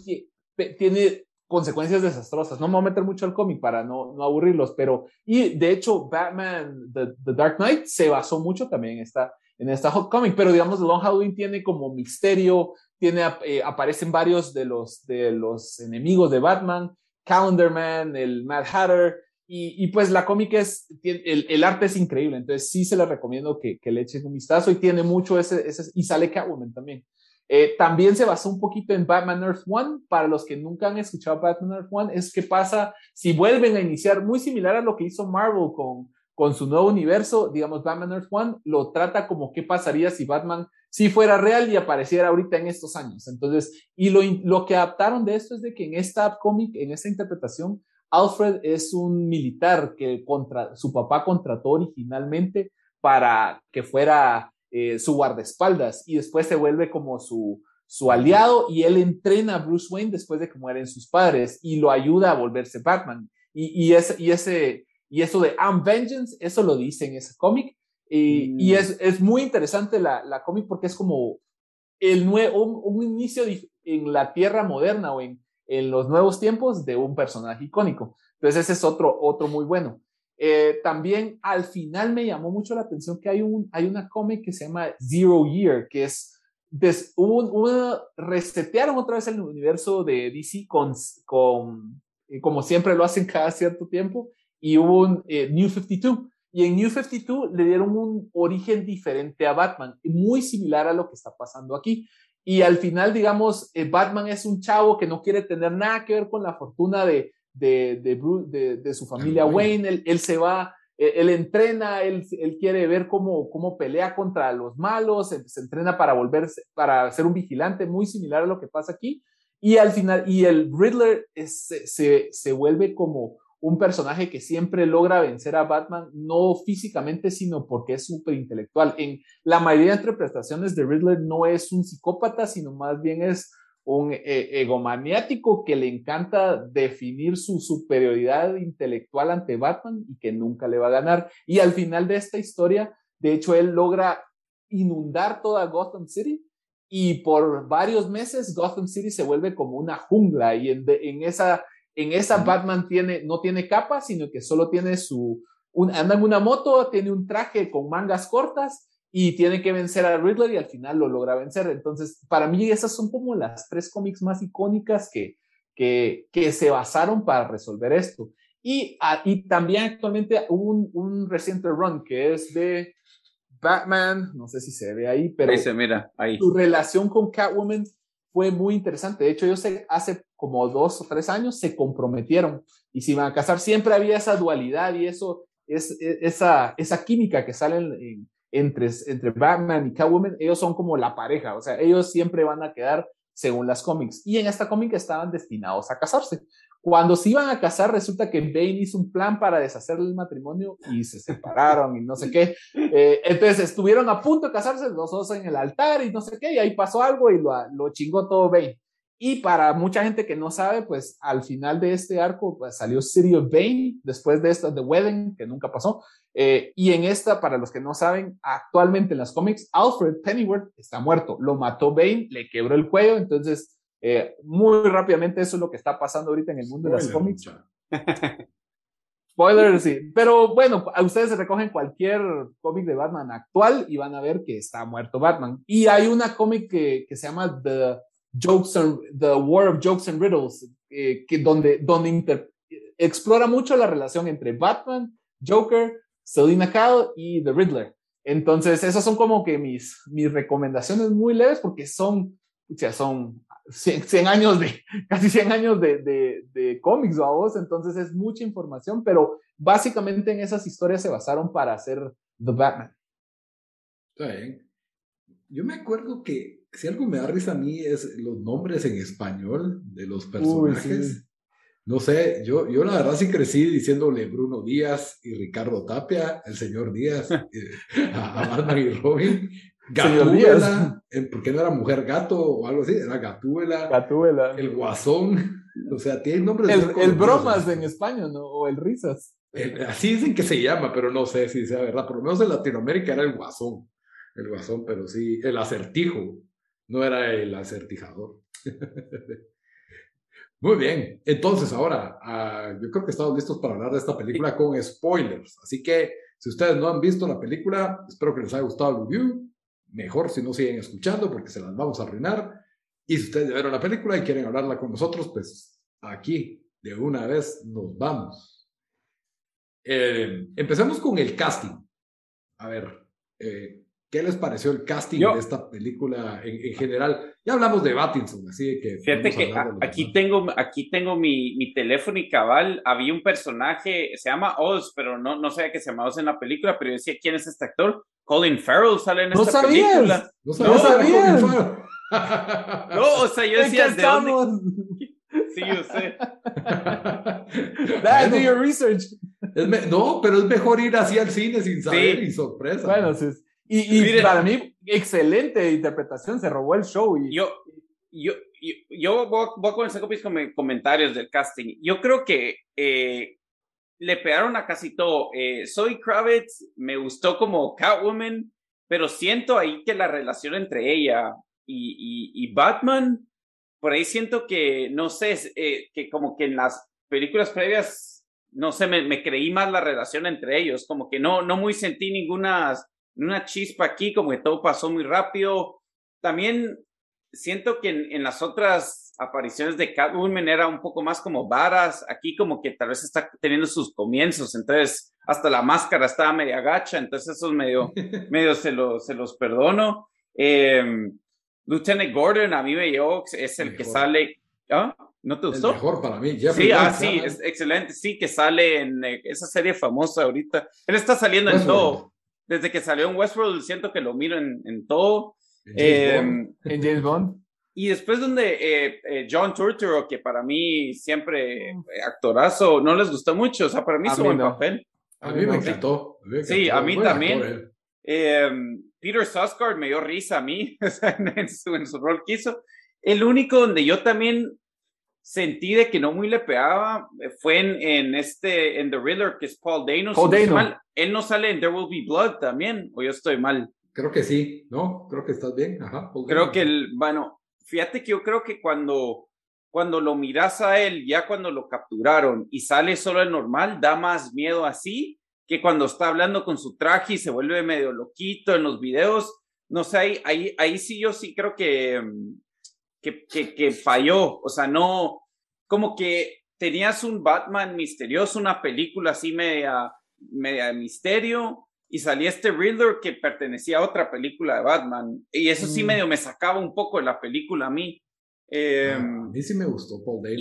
tiene consecuencias desastrosas. No me voy a meter mucho al cómic para no, no aburrirlos, pero y de hecho Batman, The, Dark Knight se basó mucho también en esta, en esta hot comic, pero digamos The Long Halloween tiene como misterio, tiene, eh, aparecen varios de los, de los enemigos de Batman, Calendar Man, el Mad Hatter, y, pues la cómica es, el, el, arte es increíble, entonces sí se la recomiendo que, que, le echen un vistazo y tiene mucho ese, ese y sale Catwoman también. Eh, también se basó un poquito en Batman Earth One. Para los que nunca han escuchado Batman Earth One, es qué pasa si vuelven a iniciar, muy similar a lo que hizo Marvel con, con su nuevo universo, digamos, Batman Earth One, lo trata como qué pasaría si Batman si fuera real y apareciera ahorita en estos años. Entonces, y lo, lo que adaptaron de esto es de que en esta cómic, en esta interpretación, Alfred es un militar que contra, su papá contrató originalmente para que fuera eh, su guardaespaldas y después se vuelve como su, su aliado y él entrena a Bruce Wayne después de que mueren sus padres y lo ayuda a volverse Batman. Y, y, ese, y, ese, y eso de I'm Vengeance, eso lo dice en ese cómic y, y mm. es, es, muy interesante la, la cómic porque es como el nuevo, un, inicio en la tierra moderna o en, en los nuevos tiempos de un personaje icónico. Entonces ese es otro, otro muy bueno. Eh, también al final me llamó mucho la atención que hay, un, hay una cómic que se llama Zero Year, que es, des, un, resetearon otra vez el universo de DC con, con eh, como siempre lo hacen cada cierto tiempo, y hubo un eh, New 52. Y en New 52 le dieron un origen diferente a Batman, muy similar a lo que está pasando aquí. Y al final, digamos, eh, Batman es un chavo que no quiere tener nada que ver con la fortuna de, de, de, de, su familia Wayne. Él, él, se va, él, entrena, él, él, quiere ver cómo, cómo pelea contra los malos, se, entrena para volverse, para ser un vigilante, muy similar a lo que pasa aquí. Y al final, y el Riddler se, se vuelve como un personaje que siempre logra vencer a Batman, no físicamente, sino porque es súper intelectual. En la mayoría de interpretaciones de Riddler no es un psicópata, sino más bien es un eh, egomaniático que le encanta definir su superioridad intelectual ante Batman y que nunca le va a ganar. Y al final de esta historia, de hecho, él logra inundar toda Gotham City y por varios meses Gotham City se vuelve como una jungla y en, en esa en esa Batman tiene, no tiene capa, sino que solo tiene su, anda en una moto, tiene un traje con mangas cortas y tiene que vencer a Riddler y al final lo logra vencer. Entonces, para mí esas son como las tres cómics más icónicas que, que, que se basaron para resolver esto. Y, y también actualmente un, un reciente run que es de Batman, no sé si se ve ahí, pero ahí se mira, ahí. su relación con Catwoman fue muy interesante. De hecho, ellos hace como dos o tres años se comprometieron y se iban a casar. Siempre había esa dualidad y eso, es, esa, esa química que sale en, entre, entre Batman y Catwoman, ellos son como la pareja, o sea, ellos siempre van a quedar según las cómics. Y en esta cómic estaban destinados a casarse. Cuando se iban a casar, resulta que Bane hizo un plan para deshacer el matrimonio y se separaron y no sé qué. Eh, entonces estuvieron a punto de casarse los dos en el altar y no sé qué, y ahí pasó algo y lo, lo chingó todo Bane. Y para mucha gente que no sabe, pues al final de este arco pues, salió City of Bane, después de esta The Wedding, que nunca pasó. Eh, y en esta, para los que no saben, actualmente en las cómics, Alfred Pennyworth está muerto. Lo mató Bane, le quebró el cuello, entonces eh, muy rápidamente eso es lo que está pasando ahorita en el mundo de las cómics. Spoiler, sí. Pero bueno, a ustedes se recogen cualquier cómic de Batman actual y van a ver que está muerto Batman. Y hay una cómic que, que se llama The Jokes and, The War of Jokes and Riddles, eh, que donde, donde explora mucho la relación entre Batman, Joker, Selina Kyle y The Riddler. Entonces, esas son como que mis, mis recomendaciones muy leves porque son, o sea, son 100, años de, casi 100 años de, de, de cómics, vos entonces es mucha información, pero básicamente en esas historias se basaron para hacer The Batman. Está bien. Yo me acuerdo que si algo me da risa a mí es los nombres en español de los personajes. No sé, yo, yo la verdad sí crecí diciéndole Bruno Díaz y Ricardo Tapia, el señor Díaz, eh, a, a Batman y Robin. Gatúbela, porque no era mujer gato o algo así, era Gatúbela. Gatúbela. El Guasón, o sea, tiene nombres. El, el Bromas en España, ¿no? O el Risas. así dicen que se llama, pero no sé si sea verdad. Por lo menos en Latinoamérica era el Guasón. El Guasón, pero sí, el acertijo, no era el acertijador. Muy bien, entonces ahora, uh, yo creo que estamos listos para hablar de esta película con spoilers. Así que si ustedes no han visto la película, espero que les haya gustado el review mejor si no siguen escuchando porque se las vamos a arruinar. Y si ustedes ya vieron la película y quieren hablarla con nosotros, pues aquí de una vez nos vamos. Eh, empecemos con el casting. A ver, eh, ¿qué les pareció el casting de esta película en, general? Ya hablamos de Battinson, así que... Fíjate que aquí tengo, aquí tengo mi, mi, teléfono y cabal, había un personaje, se llama Oz, pero no, no sabía que se llamaba Oz en la película, pero yo decía, ¿quién es este actor? Colin Farrell sale en esta película. No, no sabías. No, o sea, yo decía, ¿de dónde? Sí, yo sé. That, do your research. no, pero es mejor ir así al cine sin saber y sorpresa. Bueno, sí. Y, y para mí, excelente interpretación, se robó el show. Y... Yo, yo, yo, yo voy, voy, a comenzar con mis comentarios del casting. Yo creo que eh, le pegaron a casi todo. Eh, Soy Kravitz me gustó como Catwoman, pero siento ahí que la relación entre ella y, y, Batman, por ahí siento que, no sé, eh, que como que en las películas previas, no sé, me, me, creí más la relación entre ellos, como que no, no muy sentí ninguna una chispa aquí, como que todo pasó muy rápido. También siento que en, en las otras apariciones de Catwoman era un poco más como varas, aquí como que tal vez está teniendo sus comienzos, entonces hasta la máscara estaba media gacha, entonces eso es medio, medio se, lo, se los perdono. Eh, Lieutenant Gordon a mí me llevó, es el que sale, ¿ah? ¿No te gustó? El mejor para mí. sí, ah, sí, es excelente, sí, que sale en eh, esa serie famosa ahorita. Él está saliendo en todo. Desde que salió en Westworld siento que lo miro en, en todo. En James Bond. Eh, y después donde eh, eh, John Turturro, que para mí siempre eh, actorazo, no les gustó mucho, o sea, para mí es un buen papel. A mí me encantó. Sí, a mí también. Em, Peter Sarsgaard me dio risa a mí en, su, en su rol que hizo. El único donde yo también sentí de que no muy le pegaba fue en, en este, en The Riddler, que es Paul Dano. Paul Dano. Él no sale en There Will Be Blood también, o yo estoy mal. Creo que sí, ¿no? Creo que estás bien. Ajá, Creo que el, bueno, fíjate que yo creo que cuando, cuando lo miras a él, ya cuando lo capturaron y sale solo el normal, da más miedo así que cuando está hablando con su traje y se vuelve medio loquito en los videos. No sé, ahí, ahí, ahí sí yo sí creo que, que, que, que falló. O sea, no, como que tenías un Batman misterioso, una película así media, media de misterio, y salía este Riddler que pertenecía a otra película de Batman. Y eso sí mm. medio me sacaba un poco de la película a mí. Eh, a mí sí me gustó Paul Dano.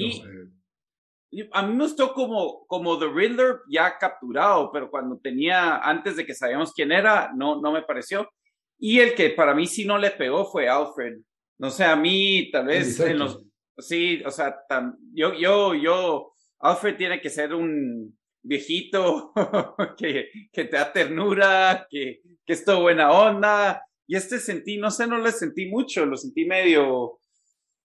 Y, a mí me gustó como, como The Riddler ya capturado, pero cuando tenía, antes de que sabíamos quién era, no, no me pareció. Y el que para mí sí no le pegó fue Alfred. No sé, a mí tal vez en los... Sí, o sea, yo, yo, yo, Alfred tiene que ser un viejito que, que te da ternura, que, que es todo buena onda. Y este sentí, no sé, no le sentí mucho, lo sentí medio,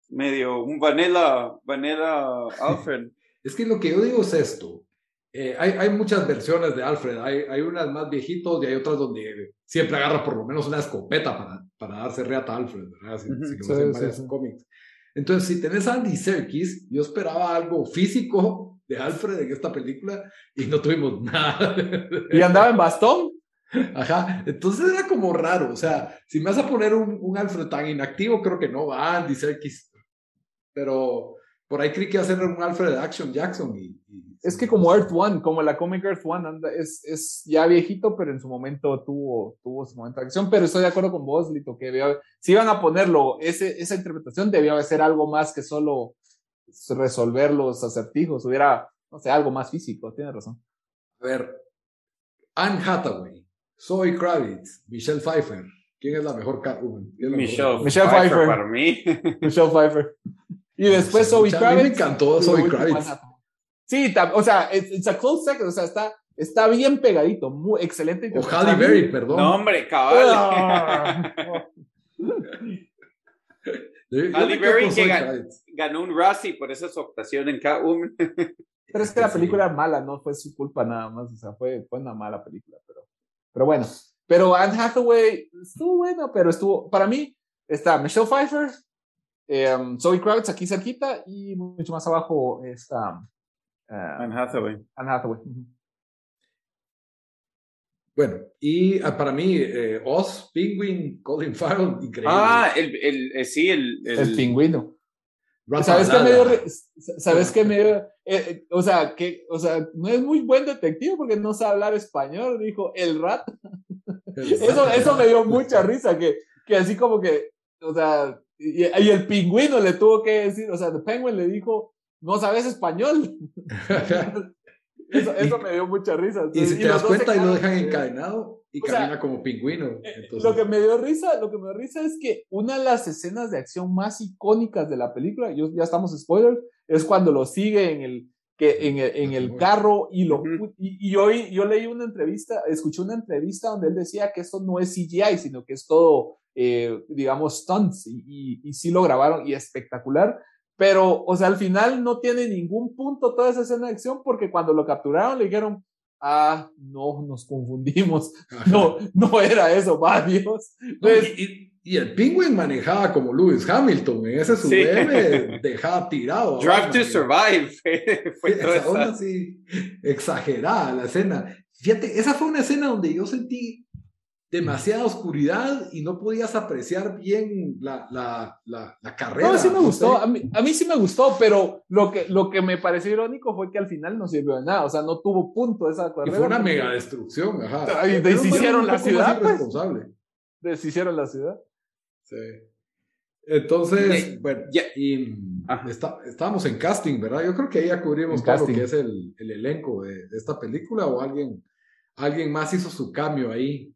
medio un vanilla, vanilla Alfred. es que lo que yo digo es esto. Eh, hay, hay, muchas versiones de Alfred. Hay, hay, unas más viejitos y hay otras donde siempre agarra por lo menos una escopeta para, para darse reata a Alfred, ¿verdad? Si, varios cómics. Entonces, si tenés a Andy Serkis, yo esperaba algo físico de Alfred en esta película y no tuvimos nada. ¿Y andaba en bastón? Ajá, entonces era como raro, o sea, si me vas a poner un, un Alfred tan inactivo, creo que no va Andy Serkis, pero por ahí creí que iba a ser un Alfred Action Jackson. Y, es que como Earth One, como la Comic Earth One, anda, es, es ya viejito, pero en su momento tuvo, tuvo su momento de acción. Pero estoy de acuerdo con vos, Lito, que si iban a ponerlo, ese, esa interpretación debía ser algo más que solo resolver los acertijos, hubiera, no sé, algo más físico, tiene razón. A ver, Anne Hathaway, Zoe Kravitz, Michelle Pfeiffer. ¿Quién es la mejor Catwoman? Michelle, Michelle Pfeiffer, Pfeiffer. Para mí. Michelle Pfeiffer. Y después Zoe Kravitz. A mí me encantó Zoe Kravitz. Sí, o sea, it's, a close second, o sea, está, está bien pegadito, muy excelente. O Halle Berry, perdón. No, hombre, cabal. Halle Berry que ganó, un Razzie por esa su actuación en Catwoman. Pero es que la película era mala, no fue su culpa nada más, o sea, fue, fue una mala película, pero, pero bueno. Pero Anne Hathaway estuvo buena, pero estuvo, para mí, está Michelle Pfeiffer, eh, Zoe Kravitz aquí cerquita y mucho más abajo está uh, Anne Hathaway. Anne Hathaway. Bueno, y uh, para mí, eh, Oz, Penguin, Colin Farrell, increíble. Ah, el, el, eh, sí, el, el, pingüino. ¿Sabes qué me dio? ¿Sabes qué me dio? Eh, eh, o, sea, que, o sea, no es muy buen detective porque no sabe hablar español, dijo el rat. eso, eso me dio mucha risa, que, que así como que, o sea, y, el pingüino le tuvo que decir, o sea, el penguin le dijo, no sabes español. eso, me dio mucha risa. y si te das cuenta y lo dejan encadenado y camina como pingüino. Eh, lo que me dio risa, lo que me dio risa es que una de las escenas de acción más icónicas de la película, yo, ya estamos spoilers, es cuando lo sigue en el, que en el, en el carro y lo y, y, yo, yo leí una entrevista, escuché una entrevista donde él decía que esto no es CGI, sino que es todo eh, digamos, stunts y, y, sí lo grabaron y espectacular. Pero, o sea, al final no tiene ningún punto toda esa escena de acción porque cuando lo capturaron le dijeron, ah, no, nos confundimos. No, no era eso, va Dios. y, y, el Penguin manejaba como Lewis Hamilton, en ese sub dejaba tirado. Drive to Survive. fue esa así, exagerada la escena. Fíjate, esa fue una escena donde yo sentí demasiada oscuridad y no podías apreciar bien la, la, la, carrera. No, sí me gustó, a, mí, a, mí, sí me gustó, pero lo que, lo que me pareció irónico fue que al final no sirvió de nada, o sea, no tuvo punto esa carrera. Y fue una mega destrucción, ajá. Y deshicieron la ciudad. Pues. Deshicieron la ciudad. Sí. Entonces, bueno, y estábamos en casting, ¿verdad? Yo creo que ahí ya cubrimos todo lo que es el, el elenco de, de, esta película o alguien, alguien más hizo su cambio ahí.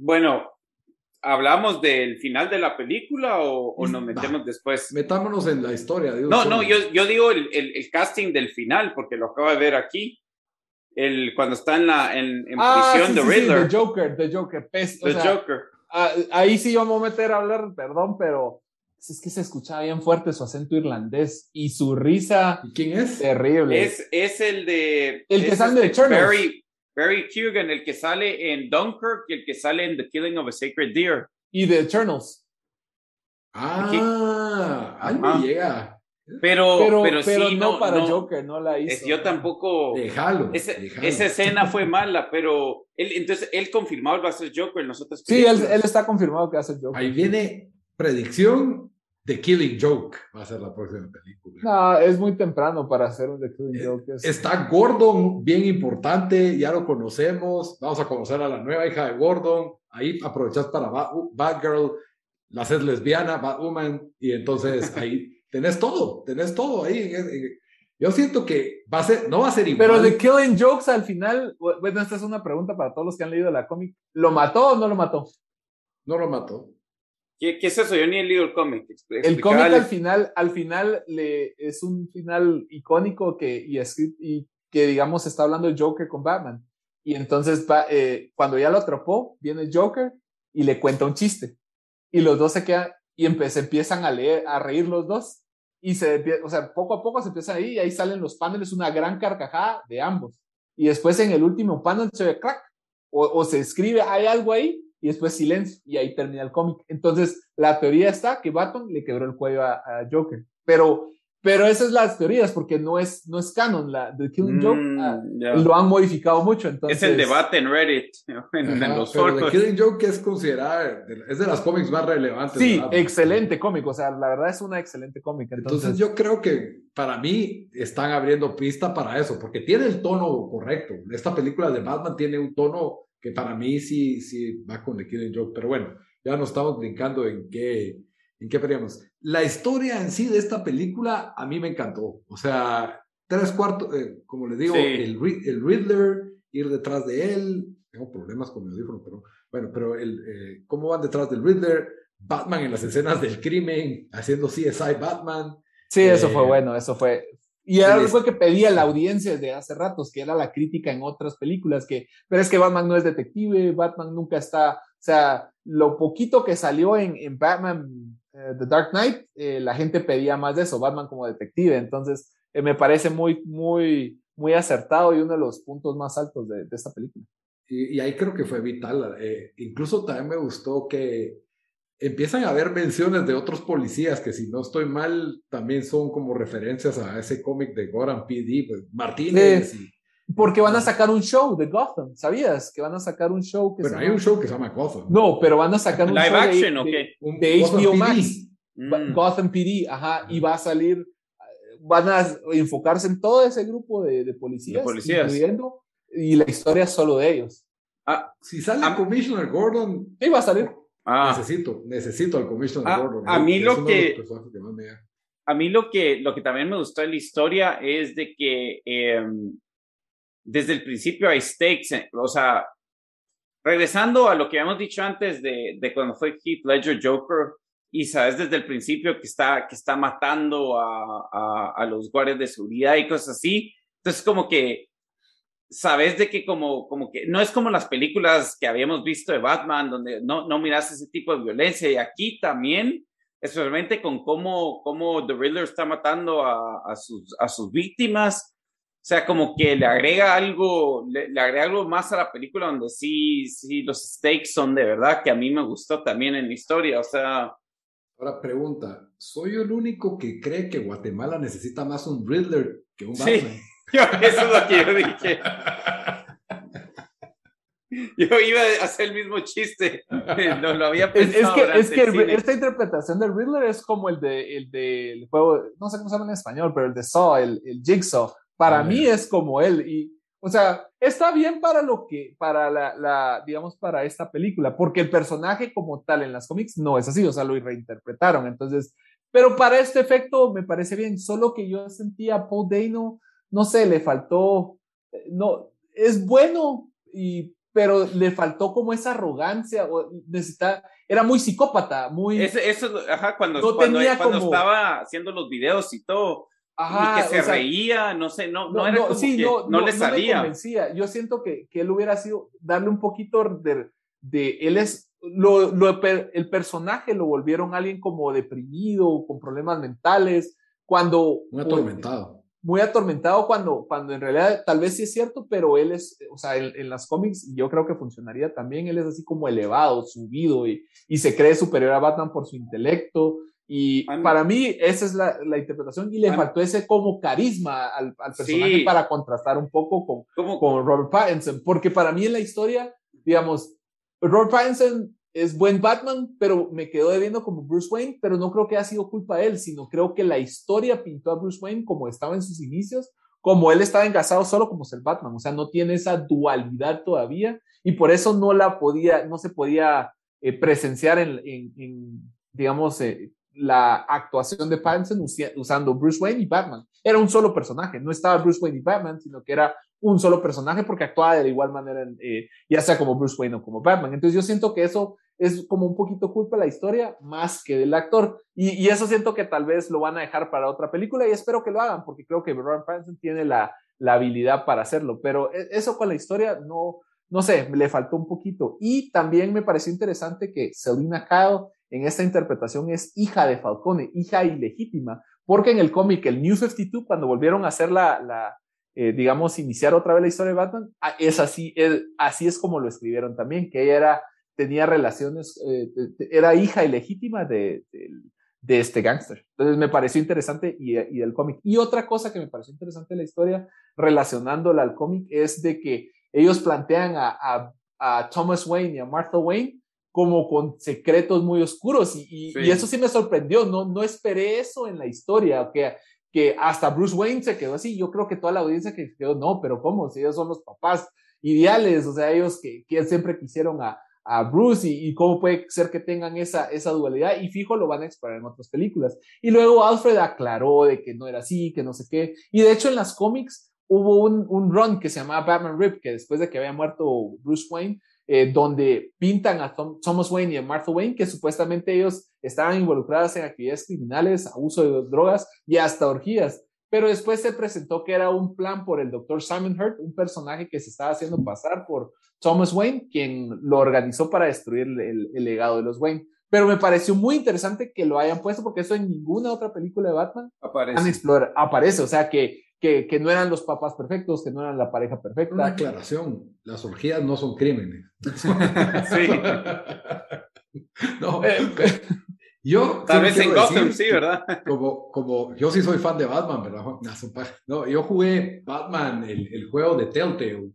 Bueno, ¿hablamos del final de la película o, nos metemos después? Metámonos en la historia. no, no, yo, yo digo el, el, casting del final, porque lo acabo de ver aquí. El, cuando está en, la, en, ah, prisión de Riddler. Sí, the Joker, The Joker. the Joker. Ah, ahí sí vamos a meter a hablar, perdón, pero es que se escuchaba bien fuerte su acento irlandés y su risa. ¿Y quién es? Terrible. Es, es el de. El que sale de este Barry, Keoghan, el que sale en Dunkirk y el que sale en The Killing of a Sacred Deer. Y The Eternals. Ah, algo llega. Pero, pero, pero, sí, no, para Joker, no la hizo. yo tampoco. Déjalo, esa, esa escena fue mala, pero él, entonces él confirmado va a ser Joker. Nosotros sí, él, él, está confirmado que va a ser Joker. Ahí viene predicción The Killing Joke va a ser la próxima película. No, es muy temprano para hacer un The Killing eh, Joke. Está Gordon, bien importante, ya lo conocemos. Vamos a conocer a la nueva hija de Gordon. Ahí aprovechas para Batgirl, la haces lesbiana, Batwoman, y entonces ahí tenés todo, tenés todo ahí. Yo siento que va a ser, no va a ser igual. Pero The Killing Jokes al final, bueno, esta es una pregunta para todos los que han leído la cómic. ¿Lo mató o no lo mató? No lo mató. ¿Qué, ¿Qué, es eso? Yo ni he leído el cómic. El cómic al final, al final le, es un final icónico que, y, y que, digamos, está hablando Joker con Batman. Y entonces, va, eh, cuando ya lo atrapó, viene el Joker y le cuenta un chiste. Y los dos se quedan y se empiezan a leer, a reír los dos. Y se, o sea, poco a poco se empiezan ahí y ahí salen los paneles, una gran carcajada de ambos. Y después en el último panel se ve crack, o, o se escribe, hay algo ahí, y después silencio, y ahí termina el cómic. Entonces, la teoría está que Batman le quebró el cuello a, a Joker, pero pero esas son las teorías, porque no es, no es canon. La, The Killing Joke mm, ah, lo han modificado mucho. Entonces... Es el debate en Reddit, en, los pero The Killing Joke es considerada, es de las cómics más relevantes. Sí, excelente cómic. O sea, la verdad es una excelente cómic. Entonces... yo creo que para mí están abriendo pista para eso, porque tiene el tono correcto. Esta película de Batman tiene un tono que para mí sí, sí va con The Killing Joke. Pero bueno, ya nos estamos brincando en qué ¿En qué veríamos? La historia en sí de esta película a mí me encantó. O sea, tres cuartos, eh, como le digo, el, el, Riddler, ir detrás de él. Tengo problemas con mi audífono, pero bueno, pero el, eh, cómo van detrás del Riddler, Batman en las escenas del crimen, haciendo CSI Batman. Sí, eso fue eh, bueno, eso fue. Y era algo que pedía la audiencia desde hace ratos, que era la crítica en otras películas, que, pero es que Batman no es detective, Batman nunca está, o sea, lo poquito que salió en, en Batman eh, The Dark Knight, eh, la gente pedía más de eso, Batman como detective. Entonces, eh, me parece muy, muy, muy acertado y uno de los puntos más altos de, esta película. Y, ahí creo que fue vital. incluso también me gustó que empiezan a haber menciones de otros policías que, si no estoy mal, también son como referencias a ese cómic de Goran PD, pues, Martínez. Y, porque van a sacar un show de Gotham, ¿sabías? Que van a sacar un show que Pero hay un show que se llama Gotham. No, pero van a sacar un Live show action, de, ¿o qué? de, HBO Max. Mm. Gotham PD, ajá, y va a salir, van a enfocarse en todo ese grupo de, de policías, policías. Incluyendo, y la historia es solo de ellos. Ah, si sale el Commissioner Gordon. Sí, va a salir. Ah. Necesito, necesito al Commissioner ah, Gordon. A mí lo que, que a mí lo que, lo que también me gustó de la historia es de que eh, desde el principio hay stakes, eh, o sea, regresando a lo que habíamos dicho antes de, de cuando fue Heath Ledger Joker, y sabes desde el principio que está, que está matando a, a, a, los guardias de seguridad y cosas así. Entonces, como que sabes de que como, como que no es como las películas que habíamos visto de Batman, donde no, no miras ese tipo de violencia. Y aquí también, especialmente con cómo, cómo The Riddler está matando a, a, sus, a sus víctimas, o sea, como que le agrega algo, le, agrega algo más a la película donde sí, sí, los stakes son de verdad, que a mí me gustó también en la historia, o sea... Ahora pregunta, ¿soy el único que cree que Guatemala necesita más un Riddler que un Batman? Sí, eso es lo que yo dije. Yo iba a hacer el mismo chiste, no lo había pensado. Es, que, es que esta interpretación del Riddler es como el de el del juego, no sé cómo se llama en español, pero el de Saw, el, el Jigsaw, para mí es como él. Y, o sea, está bien para lo que, para la, la, digamos, para esta película, porque el personaje como tal en las cómics no es así, o sea, lo reinterpretaron. Entonces, pero para este efecto me parece bien, solo que yo sentía a Paul Dano, no sé, le faltó, eh, no, es bueno, y, pero le faltó como esa arrogancia, o necesita, era muy psicópata, muy... eso, ajá, cuando, cuando, cuando estaba haciendo los videos y todo, Ajá, y que se reía, no sé, no, no, era como que no, le salía. Yo siento que, que, él hubiera sido darle un poquito de, de él es, lo, lo, el personaje lo volvieron alguien como deprimido, con problemas mentales, cuando... Muy atormentado. Muy atormentado cuando, cuando en realidad tal vez sí es cierto, pero él es, o sea, en, en las cómics yo creo que funcionaría también, él es así como elevado, subido y, y se cree superior a Batman por su intelecto y para mí esa es la, la interpretación y le faltó ese como carisma al, al personaje para contrastar un poco con, con Robert Pattinson, porque para mí en la historia, digamos, Robert Pattinson es buen Batman, pero me quedó debiendo como Bruce Wayne, pero no creo que haya sido culpa de él, sino creo que la historia pintó a Bruce Wayne como estaba en sus inicios, como él estaba engasado solo como ser Batman, o sea, no tiene esa dualidad todavía y por eso no la podía, no se podía eh, presenciar en, digamos, eh, la actuación de Pattinson usando Bruce Wayne y Batman. Era un solo personaje, no estaba Bruce Wayne y Batman, sino que era un solo personaje porque actuaba de igual manera, eh, ya sea como Bruce Wayne o como Batman. Entonces yo siento que eso es como un poquito culpa de la historia más que del actor. Y, eso siento que tal vez lo van a dejar para otra película y espero que lo hagan porque creo que Robert Pattinson tiene la, la habilidad para hacerlo. Pero e, eso con la historia no, no sé, le faltó un poquito. Y también me pareció interesante que Selina Kyle en esta interpretación es hija de Falcone, hija ilegítima, porque en el cómic, el New 52, cuando volvieron a hacer la, la eh, digamos, iniciar otra vez la historia de Batman, ah, es así, es, así es como lo escribieron también, que ella era, tenía relaciones, eh, era hija ilegítima de, de, este gángster. Entonces me pareció interesante y, y el cómic. Y otra cosa que me pareció interesante de la historia, relacionándola al cómic, es de que ellos plantean a, a, Thomas Wayne y a Martha Wayne como con secretos muy oscuros y, y, eso sí me sorprendió, no, no esperé eso en la historia, que, que hasta Bruce Wayne se quedó así, yo creo que toda la audiencia que quedó, no, pero ¿cómo? Si ellos son los papás ideales, o sea, ellos que, que siempre quisieron a, a Bruce y, cómo puede ser que tengan esa, esa dualidad y fijo lo van a explorar en otras películas. Y luego Alfred aclaró de que no era así, que no sé qué. Y de hecho en las cómics hubo un, un run que se llamaba Batman Rip, que después de que había muerto Bruce Wayne, eh, donde pintan a Thomas Wayne y a Martha Wayne, que supuestamente ellos estaban involucrados en actividades criminales, abuso de drogas y hasta orgías. Pero después se presentó que era un plan por el doctor Simon Hurt, un personaje que se estaba haciendo pasar por Thomas Wayne, quien lo organizó para destruir el, el legado de los Wayne. Pero me pareció muy interesante que lo hayan puesto porque eso en ninguna otra película de Batman aparece. aparece. O sea que que, que, no eran los papás perfectos, que no eran la pareja perfecta. Una aclaración, las orgías no son crímenes. sí. no, eh, yo... Tal vez en Gotham, sí, ¿verdad? Como, como yo sí soy fan de Batman, ¿verdad? No, yo jugué Batman, el, el juego de Telltale.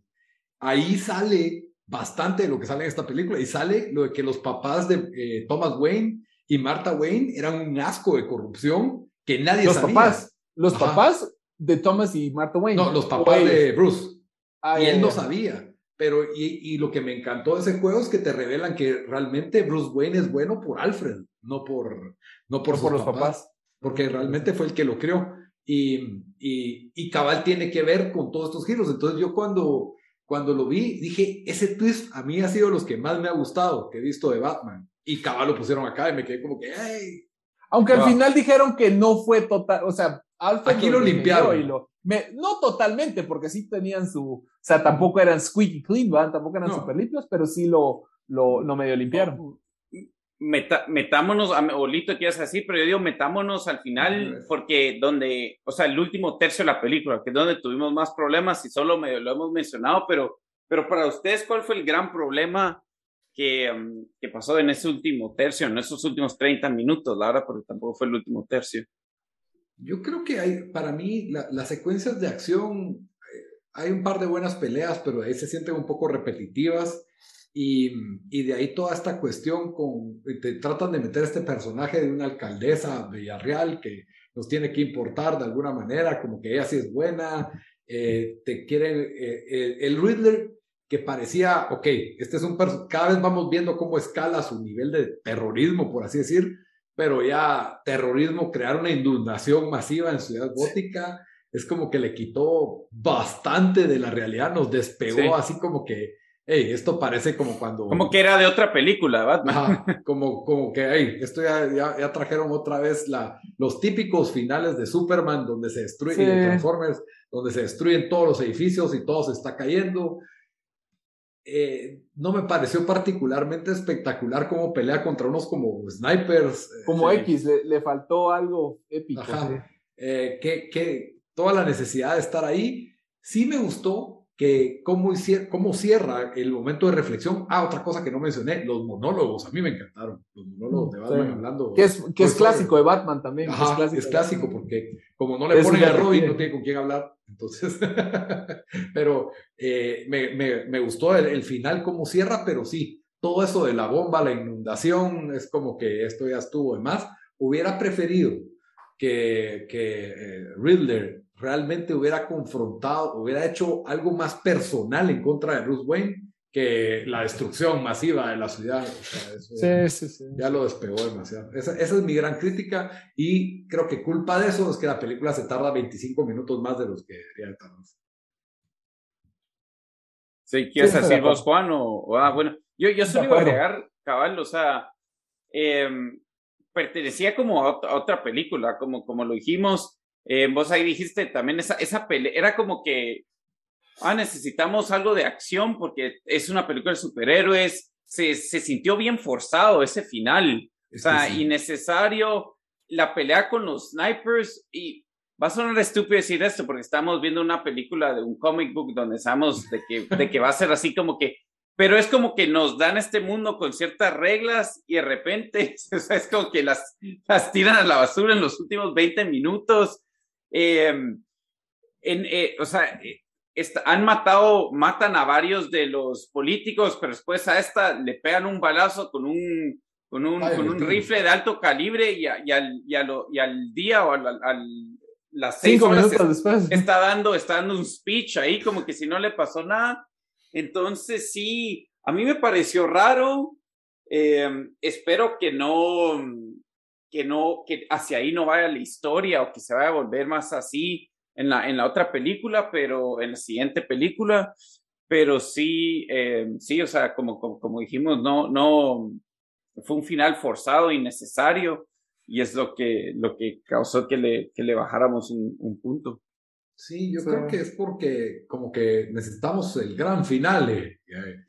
Ahí sale bastante de lo que sale en esta película y sale lo de que los papás de eh, Thomas Wayne y Martha Wayne eran un asco de corrupción que nadie los sabía. Papás, los papás de Thomas y Martha Wayne. No, los papás de Bruce. Ah, y él no sabía. Pero, y, y, lo que me encantó de ese juego es que te revelan que realmente Bruce Wayne es bueno por Alfred, no por, no por, por los papás, Porque realmente fue el que lo creó. Y, y, y, Cabal tiene que ver con todos estos giros. Entonces yo cuando, cuando lo vi, dije, ese twist a mí ha sido los que más me ha gustado que he visto de Batman. Y Cabal lo pusieron acá y me quedé como que, ¡ay! Aunque al final dijeron que no fue total, o sea, Aquí lo limpiaron. no totalmente, porque sí tenían su, o sea, tampoco eran squeaky clean, ¿verdad? tampoco eran super limpios, pero sí lo, lo, lo medio limpiaron. metámonos, a Olito quieres decir, pero yo digo metámonos al final, porque donde, o sea, el último tercio de la película, que es donde tuvimos más problemas y solo medio lo hemos mencionado, pero, pero para ustedes, ¿cuál fue el gran problema que, um, que pasó en ese último tercio, en esos últimos 30 minutos, la verdad, porque tampoco fue el último tercio? Yo creo que hay, para mí, las secuencias de acción, eh, hay un par de buenas peleas, pero ahí se sienten un poco repetitivas. Y, y, de ahí toda esta cuestión con, te tratan de meter este personaje de una alcaldesa de Villarreal que nos tiene que importar de alguna manera, como que ella sí es buena, eh, te quieren, eh, el Riddler que parecía, ok, este es un cada vez vamos viendo cómo escala su nivel de terrorismo, por así decir, pero ya terrorismo, crear una inundación masiva en Ciudad Gótica, es como que le quitó bastante de la realidad, nos despegó así como que, hey, esto parece como cuando... Como que era de otra película, Batman. como, como que, hey, esto ya, ya, trajeron otra vez la, los típicos finales de Superman, donde se destruyen, Transformers, donde se destruyen todos los edificios y todo se está cayendo. Eh, no me pareció particularmente espectacular como pelea contra unos como snipers. Eh, como X, le, faltó algo épico. Eh, que, que, toda la necesidad de estar ahí. Sí me gustó que cómo, cómo cierra el momento de reflexión. Ah, otra cosa que no mencioné, los monólogos, a mí me encantaron. Los monólogos de Batman hablando. Que es, que es clásico de Batman también. es clásico, porque como no le ponen a Robin, no tiene con quién hablar. Entonces, pero eh, me, me, me, gustó el, final, cómo cierra, pero sí, todo eso de la bomba, la inundación, es como que esto ya estuvo. Además, hubiera preferido que, que eh, Riddler realmente hubiera confrontado, hubiera hecho algo más personal en contra de Bruce Wayne que la destrucción masiva de la ciudad. sí, sí, sí. Ya lo despegó demasiado. Esa, esa, es mi gran crítica y creo que culpa de eso es que la película se tarda 25 minutos más de los que debería tardar. Sí, ¿quieres decir vos, Juan? O, ah, bueno, yo, yo solo iba a agregar, cabal, o sea, em, pertenecía como a otra, película, como, como lo dijimos. Eh, vos ahí dijiste también esa, esa pelea, era como que ah, necesitamos algo de acción porque es una película de superhéroes. Se, se sintió bien forzado ese final. o sea, innecesario. La pelea con los snipers y va a sonar estúpido decir esto porque estamos viendo una película de un comic book donde sabemos de que, de que va a ser así como que, pero es como que nos dan este mundo con ciertas reglas y de repente o sea, es como que las, las tiran a la basura en los últimos 20 minutos. Eh, en, eh, o sea, eh, han matado, matan a varios de los políticos, pero después a esta le pegan un balazo con un, con un, con un rifle de alto calibre y, y, al, y, lo, y al, día o al, al las seis Cinco minutos después. Está dando, está dando un speech ahí como que si no le pasó nada. Entonces sí, a mí me pareció raro. Eh, espero que no, que no, que hacia ahí no vaya la historia o que se vaya a volver más así en la, en la otra película, pero en la siguiente película, pero sí, eh, sí, o sea, como, como, dijimos, no, no, fue un final forzado, innecesario, y es lo que, lo que causó que le, que le bajáramos un, un punto. Sí, yo creo que es porque como que necesitamos el gran final de,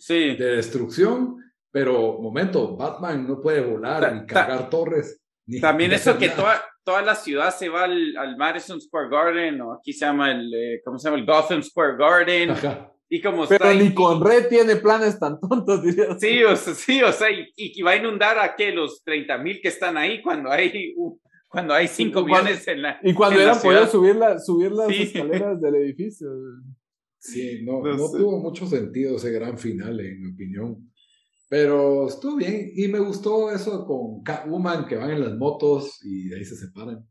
de destrucción, pero momento, Batman no puede volar ni cargar torres. También eso que toda, toda la ciudad se va al, al, Madison Square Garden, o aquí se llama el, eh, ¿cómo se llama? El Gotham Square Garden. Y como Pero ni con Red tiene planes tan tontos, diría. Sí, o sea, sí, o sea, y, y va a inundar a qué, los 30 mil que están ahí cuando hay, uh, cuando hay 5 millones en la. Y cuando eran poder subir, la, subir las escaleras del edificio. Sí, no, no, no tuvo mucho sentido ese gran final, en mi opinión. Pero estuvo bien y me gustó eso con Catwoman que van en las motos y de ahí se separan.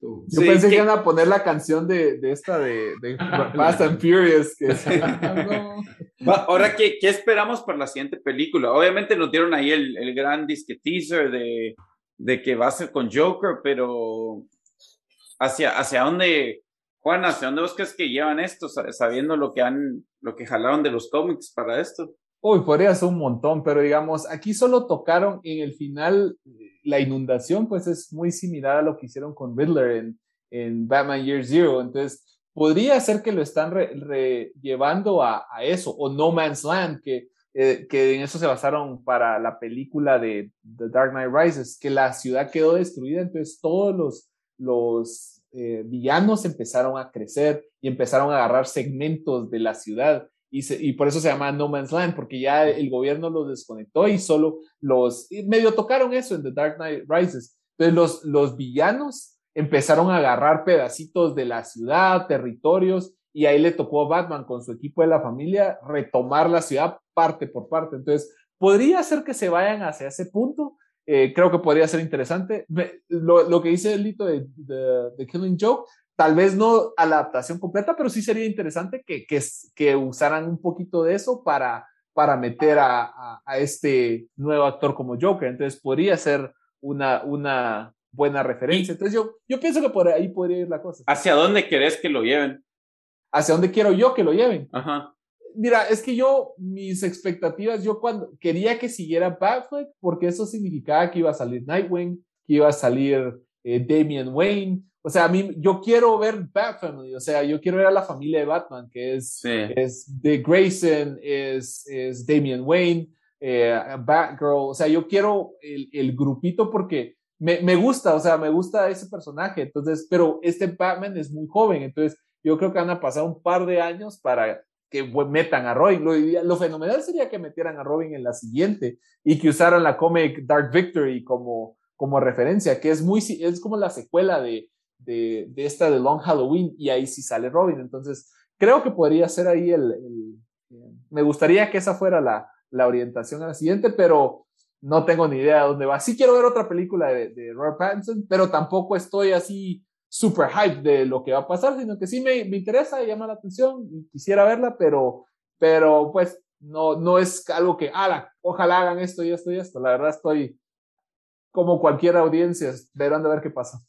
Yo pensé que... iban a poner la canción de, de esta de, de Fast and Furious. Que Ahora, ¿qué, ¿qué, esperamos para la siguiente película? Obviamente nos dieron ahí el, el gran disque teaser de, de que va a ser con Joker, pero ¿hacia, hacia dónde, Juan, hacia dónde vos crees que llevan esto, sabiendo lo que han, lo que jalaron de los cómics para esto? Uy, podría ser un montón, pero digamos, aquí solo tocaron en el final la inundación, pues es muy similar a lo que hicieron con Riddler en, en Batman Year Zero. Entonces, podría ser que lo están llevando a, a, eso, o No Man's Land, que, eh, que en eso se basaron para la película de The Dark Knight Rises, que la ciudad quedó destruida, entonces todos los, los eh, villanos empezaron a crecer y empezaron a agarrar segmentos de la ciudad y, por eso se llama No Man's Land, porque ya el gobierno los desconectó y solo los, medio tocaron eso en The Dark Knight Rises, pero los, los villanos empezaron a agarrar pedacitos de la ciudad, territorios, y ahí le tocó a Batman con su equipo de la familia retomar la ciudad parte por parte. Entonces, podría ser que se vayan hacia ese punto. Eh, creo que podría ser interesante. Lo, lo que dice el Lito de, de, Killing Joke, Tal vez no a la adaptación completa, pero sí sería interesante que, que, que usaran un poquito de eso para, para meter a, a, este nuevo actor como Joker. Entonces podría ser una, una buena referencia. Entonces yo, yo pienso que por ahí podría ir la cosa. ¿Hacia dónde querés que lo lleven? ¿Hacia dónde quiero yo que lo lleven? Ajá. Mira, es que yo, mis expectativas, yo cuando quería que siguiera Batfleck, porque eso significaba que iba a salir Nightwing, que iba a salir eh, Damian Wayne, o sea, a mí, yo quiero ver Bat Family, o sea, yo quiero ver a la familia de Batman, que es, es de Grayson, es, es Damian Wayne, eh, Batgirl, o sea, yo quiero el, el grupito porque me, me, gusta, o sea, me gusta ese personaje, entonces, pero este Batman es muy joven, entonces yo creo que van a pasar un par de años para que metan a Robin. Lo, lo fenomenal sería que metieran a Robin en la siguiente y que usaran la comic Dark Victory como, como referencia, que es muy, es como la secuela de, de, esta de Long Halloween y ahí sí sale Robin. Entonces, creo que podría ser ahí el, me gustaría que esa fuera la, la, orientación a la siguiente, pero no tengo ni idea de dónde va. Sí quiero ver otra película de, de Robert Pattinson, pero tampoco estoy así super hype de lo que va a pasar, sino que sí me, me interesa, llama la atención y quisiera verla, pero, pero pues no, no es algo que, ala, ojalá hagan esto y esto y esto. La verdad estoy como cualquier audiencia, esperando a ver qué pasa.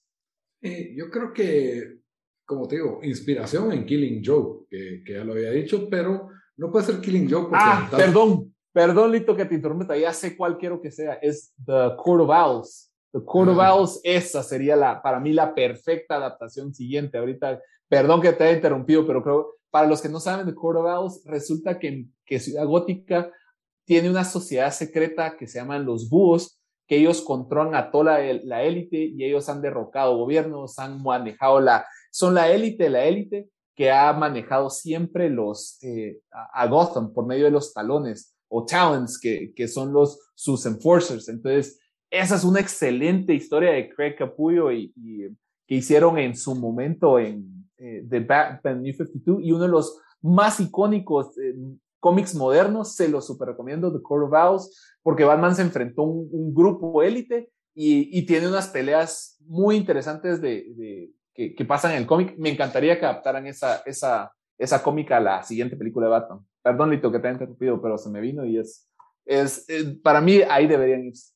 Yo creo que, como te digo, inspiración en Killing Joe, que, que ya lo había dicho, pero no puede ser Killing Joe porque... Ah, perdón, perdón, Lito, que te interrumpa, ya sé cuál quiero que sea, es The Court of Owls. The Court of. Owls, esa sería la, para mí la perfecta adaptación siguiente. Ahorita, perdón que te haya interrumpido, pero creo, para los que no saben de Court of Owls, resulta que, que Ciudad Gótica tiene una sociedad secreta que se llaman los búhos, que ellos controlan a toda la élite y ellos han derrocado gobiernos, han manejado la, son la élite, la élite que ha manejado siempre los, eh, a Gotham por medio de los talones o talents, que, que son los, sus enforcers. Entonces, esa es una excelente historia de Craig Capullo y, que hicieron en su momento en eh, The Batman New 52 y uno de los más icónicos eh, cómics modernos, se los super recomiendo, The Court of Owls, porque Batman se enfrentó a un, grupo élite y, y, tiene unas peleas muy interesantes de, de que, que, pasan en el cómic. Me encantaría que adaptaran esa, esa, esa cómica a la siguiente película de Batman. Perdón, Lito, que te haya interrumpido, pero se me vino y es, es, para mí ahí deberían irse.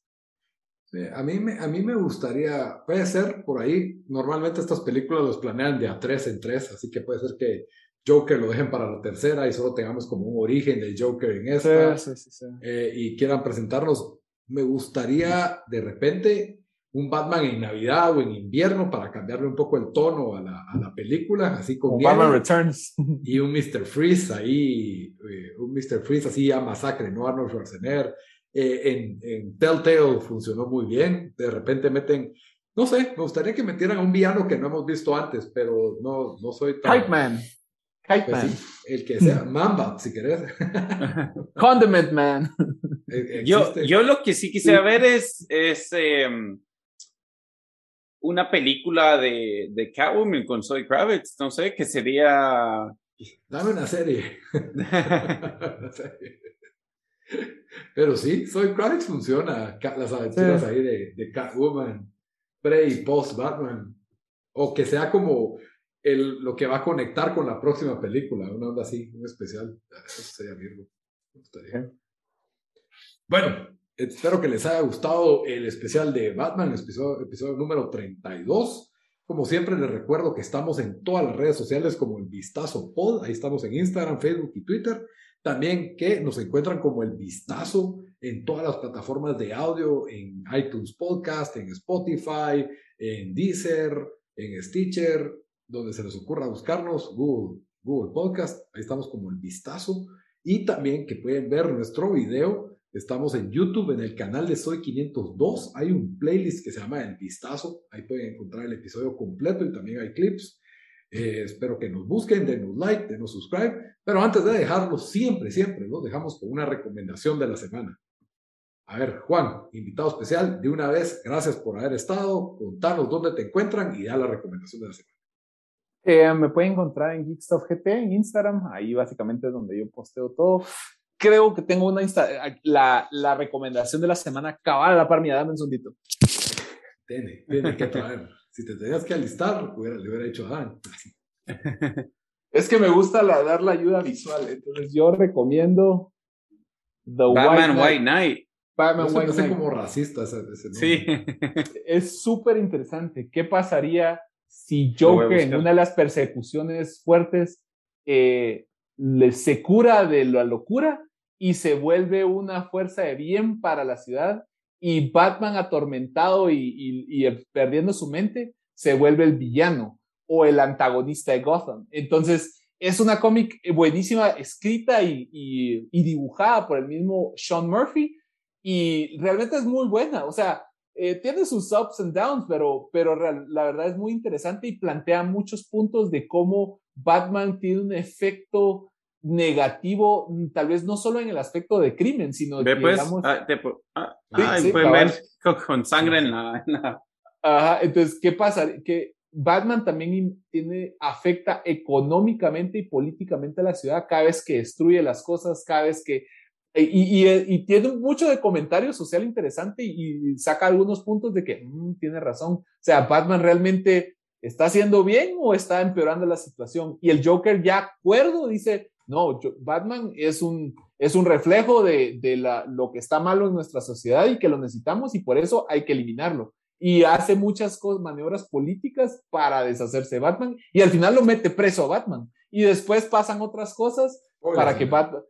a, mí me, a mí me gustaría, puede ser por ahí, normalmente estas películas los planean de a tres en tres, así que puede ser que Joker lo dejen para la tercera y solo tengamos como un origen del Joker en esta eh, y quieran presentarnos. Me gustaría de repente un Batman en Navidad o en invierno para cambiarle un poco el tono a la, a la película, así con Batman Returns y un Mr. Freeze ahí, eh, un Mr. Freeze así a masacre, no Arnold Schwarzenegger. Eh, en, en Telltale funcionó muy bien, de repente meten no sé, me gustaría que metieran a un villano que no hemos visto antes, pero no, no soy tan... Man. Pues el que sea, Mamba, si querés. Condiment Man. E, yo, yo lo que sí quisiera ver es, es em, una película de, de Catwoman con Zoe Kravitz, no sé, que sería... Dame una serie. Pero sí, Zoe Kravitz funciona. Las aventuras ahí de, de Catwoman, pre y post Batman. O que sea como el, lo que va a conectar con la próxima película, una onda así, un especial. Eso sería Virgo. Bueno, espero que les haya gustado el especial de Batman, episodio, episodio número 32. Como siempre, les recuerdo que estamos en todas las redes sociales como el Vistazo Pod. Ahí estamos en Instagram, Facebook y Twitter. También que nos encuentran como el Vistazo en todas las plataformas de audio, en iTunes Podcast, en Spotify, en Deezer, en Stitcher, donde se les ocurra buscarnos, Google, Google Podcast, ahí estamos como el vistazo. Y también que pueden ver nuestro video, estamos en YouTube, en el canal de Soy 502, hay un playlist que se llama El Vistazo, ahí pueden encontrar el episodio completo y también hay clips. Eh, espero que nos busquen, denos like, denos subscribe, pero antes de dejarlo, siempre, siempre nos dejamos con una recomendación de la semana. A ver, Juan, invitado especial, de una vez, gracias por haber estado, contanos dónde te encuentran y da la recomendación de la semana. Eh, me pueden encontrar en GeekStuffGT en Instagram, ahí básicamente es donde yo posteo todo. Creo que tengo una la, la recomendación de la semana cabal a la par mía, dame un segundito. Tiene, tiene que traer. si te tenías que alistar, le hubiera hecho a Dan. es que me gusta la, dar la ayuda visual, entonces yo recomiendo The Batman White Knight. Batman White Knight. como racista ese, Sí. es súper interesante. ¿Qué pasaría si Joker en una de las persecuciones fuertes eh, se cura de la locura y se vuelve una fuerza de bien para la ciudad y Batman atormentado y, perdiendo su mente se vuelve el villano o el antagonista de Gotham. Entonces es una cómic buenísima, escrita y, y dibujada por el mismo Sean Murphy y realmente es muy buena. O sea, eh, tiene sus ups and downs, pero, pero la verdad es muy interesante y plantea muchos puntos de cómo Batman tiene un efecto negativo, mm, tal vez no solo en el aspecto de crimen, sino que, pues, digamos, ah, ah, ah, ver con sangre en la, Ajá, entonces, ¿qué pasa? Que Batman también tiene, afecta económicamente y políticamente a la ciudad cada vez que destruye las cosas, cada vez que eh, y, y, tiene mucho de comentario social interesante y, saca algunos puntos de que mm, tiene razón. O sea, Batman realmente está haciendo bien o está empeorando la situación. Y el Joker ya acuerdo dice, no, Batman es un, es un reflejo de, de la, lo que está malo en nuestra sociedad y que lo necesitamos y por eso hay que eliminarlo. Y hace muchas cosas, maniobras políticas para deshacerse de Batman y al final lo mete preso a Batman. Y después pasan otras cosas para que Batman...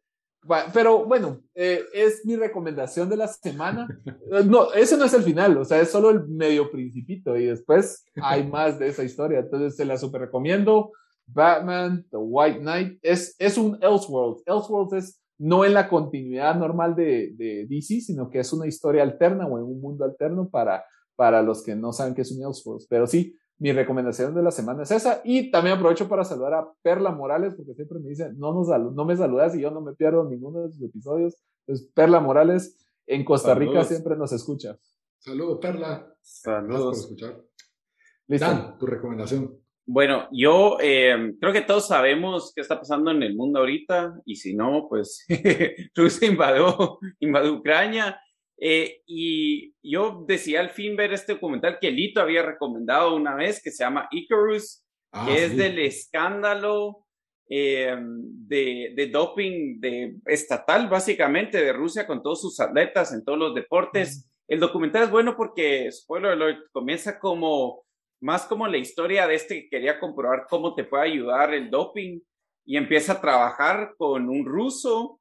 Pero bueno, eh, es mi recomendación de la semana. No, ese no es el final, o sea, es solo el medio principito y después hay más de esa historia. Entonces se la super recomiendo. Batman, The White Knight, es, es un Elseworld. Elseworld es no en la continuidad normal de, de, DC, sino que es una historia alterna o en un mundo alterno para, para los que no saben qué es un Elseworld. Pero sí, mi recomendación de la semana es esa. Y también aprovecho para saludar a Perla Morales, porque siempre me dice, no, nos no me saludas y yo no me pierdo ninguno de sus episodios. Entonces, Perla Morales en Costa Rica siempre nos escucha. Saludos, Perla. Saludos. por escuchar. Dan, tu recomendación. Bueno, yo eh, creo que todos sabemos qué está pasando en el mundo ahorita y si no, pues Rusia invadió, invadió Ucrania eh, y yo decía al fin ver este documental que Lito había recomendado una vez que se llama Icarus, ah, que es del escándalo eh, de, de, doping de, estatal básicamente de Rusia con todos sus atletas en todos los deportes. El documental es bueno porque, spoiler alert, comienza como más como la historia de este que quería comprobar cómo te puede ayudar el doping y empieza a trabajar con un ruso,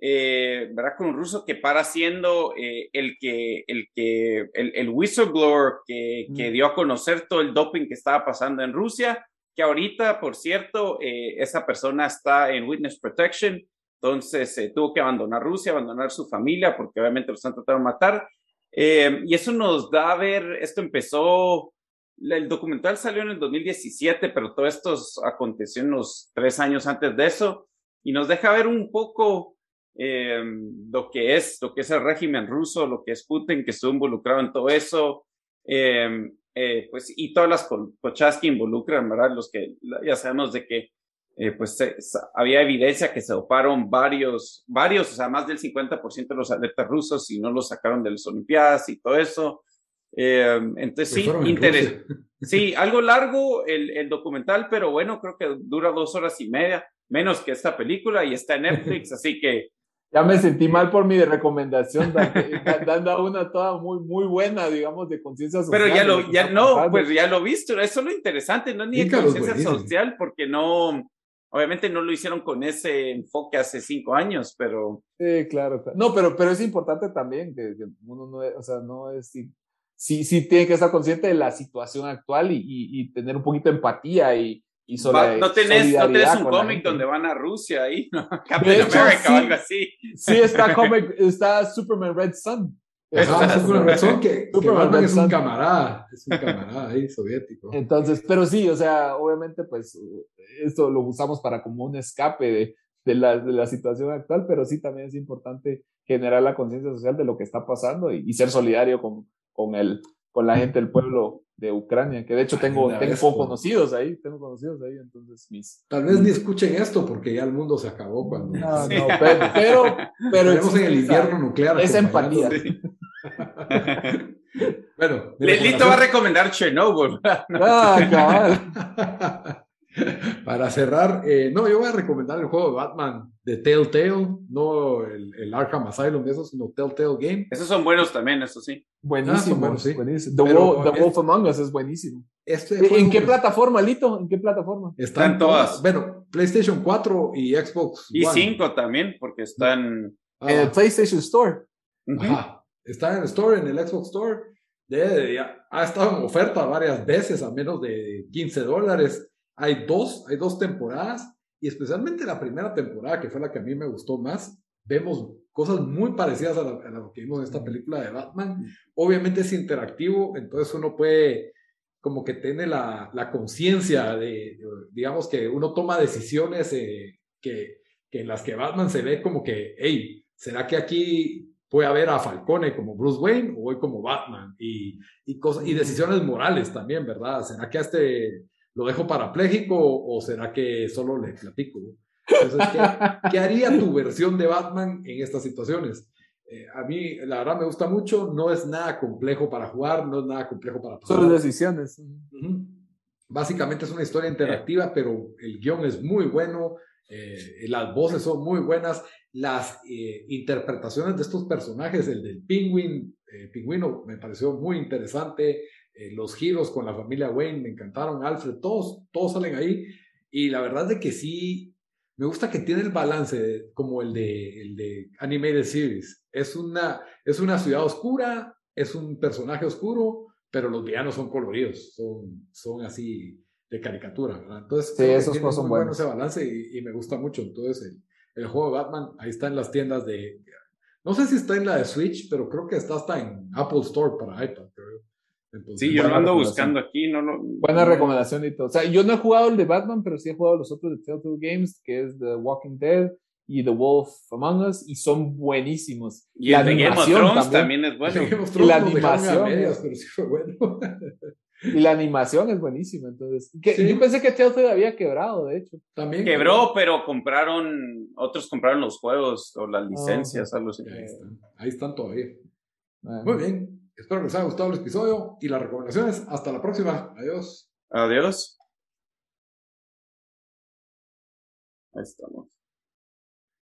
eh, ¿verdad? Con un ruso que para siendo eh, el que, el que, el, el whistleblower que, que, dio a conocer todo el doping que estaba pasando en Rusia, que ahorita, por cierto, eh, esa persona está en witness protection, entonces tuvo que abandonar Rusia, abandonar su familia, porque obviamente lo están tratando de matar. y eso nos da a ver, esto empezó el documental salió en el 2017, pero todo esto aconteció unos tres años antes de eso y nos deja ver un poco eh, lo que es lo que es el régimen ruso, lo que es Putin, que estuvo involucrado en todo eso, eh, eh, pues y todas las cochas que involucran, ¿verdad? Los que ya sabemos de que pues había evidencia que se doparon varios, varios, o sea, más del 50% de los atletas rusos y no los sacaron de las Olimpiadas y todo eso. Entonces sí, interés. Sí, algo largo el, el, documental, pero bueno, creo que dura dos horas y media, menos que esta película y está en Netflix, así que... Ya me sentí mal por mi recomendación, dando una toda muy, muy buena, digamos, de conciencia social. Pero ya lo, ya no, pues ya lo visto, eso es lo interesante, no ni de conciencia social, porque no, obviamente no lo hicieron con ese enfoque hace cinco años, pero... Sí, claro, No, pero, pero es importante también que, uno no, o sea, no es sí, sí tiene que estar consciente de la situación actual y, y, tener un poquito de empatía y, y sobre, no tenés, no tenés un cómic donde van a Rusia ahí, ¿no? Captain America sí, o algo así. Sí, está, cómic, está Superman Red Sun. Superman Red Sun, que, Superman que es un camarada, es un camarada ahí soviético. Entonces, pero sí, o sea, obviamente, pues, esto lo usamos para como un escape de, de, la, de la situación actual, pero sí también es importante generar la conciencia social de lo que está pasando y, y ser solidario con, con, el, con la gente del pueblo de Ucrania, que de hecho tengo, tengo conocidos ahí, tengo conocidos ahí, entonces mis... Tal vez ni escuchen esto porque ya el mundo se acabó cuando... No, no, pero... pero, pero en el invierno nuclear. Esa empatía. bueno. Lelito va a recomendar Chernobyl. ah, cabal. Para cerrar, eh, no, yo voy a recomendar el juego de Batman de Telltale, no el, el Arkham Asylum, eso, sino Telltale Game. Esos son buenos también, eso sí. Buenísimo, ah, sí. buenísimo. The, Wolf, Among Us es buenísimo. Este ¿En qué plataforma, Lito? ¿En qué plataforma? Están, todas. Bueno, PlayStation 4 y Xbox. Y 5 también, porque están. En el PlayStation Store. Ajá. Está en el Store, en el Xbox Store. ha estado en oferta varias veces a menos de 15 dólares. Hay dos, hay dos temporadas y especialmente la primera temporada, que fue la que a mí me gustó más, vemos cosas muy parecidas a, lo que vimos en esta película de Batman. Obviamente es interactivo, entonces uno puede como que tiene la, la conciencia de, digamos que uno toma decisiones eh, que, que, en las que Batman se ve como que, hey, ¿será que aquí puede haber a Falcone como Bruce Wayne o voy como Batman? Y, y, cosas, y decisiones morales también, ¿verdad? ¿Será que a este ¿Lo dejo parapléjico o será que solo le platico? Entonces, ¿qué, haría tu versión de Batman en estas situaciones? Eh, a mí, la verdad, me gusta mucho. No es nada complejo para jugar, no es nada complejo para pasar. Solo decisiones. Básicamente es una historia interactiva, pero el guion es muy bueno. Eh, las voces son muy buenas. Las eh, interpretaciones de estos personajes, el del pingüino, pingüino, me pareció muy interesante. Los giros con la familia Wayne me encantaron. Alfred, todos, todos salen ahí. Y la verdad es que sí, me gusta que tiene el balance como el de, el de Animated Series. Es una, es una ciudad oscura, es un personaje oscuro, pero los villanos son coloridos, son, son así de caricatura, ¿verdad? Entonces, sí, esos tiene son muy bueno ese balance y, me gusta mucho. Entonces, el, el, juego de Batman, ahí está en las tiendas de... No sé si está en la de Switch, pero creo que está hasta en Apple Store para iPad, sí, yo lo ando buscando aquí, no lo... Buena recomendación y todo. O sea, yo no he jugado el de Batman, pero sí he jugado los otros de Telltale Games, que es The Walking Dead y The Wolf Among Us, y son buenísimos. Y la el de Game of Thrones también, es bueno. y la animación. Medias, pero sí fue bueno. y la animación es buenísima, entonces. Yo pensé que Telltale había quebrado, de hecho. También. Quebró, pero compraron, otros compraron los juegos o las ah, licencias, algo así. Ahí están, ahí están todavía. Muy bien. Espero que les haya gustado el episodio y las recomendaciones. Hasta la próxima. Adiós. Adiós. Ahí estamos.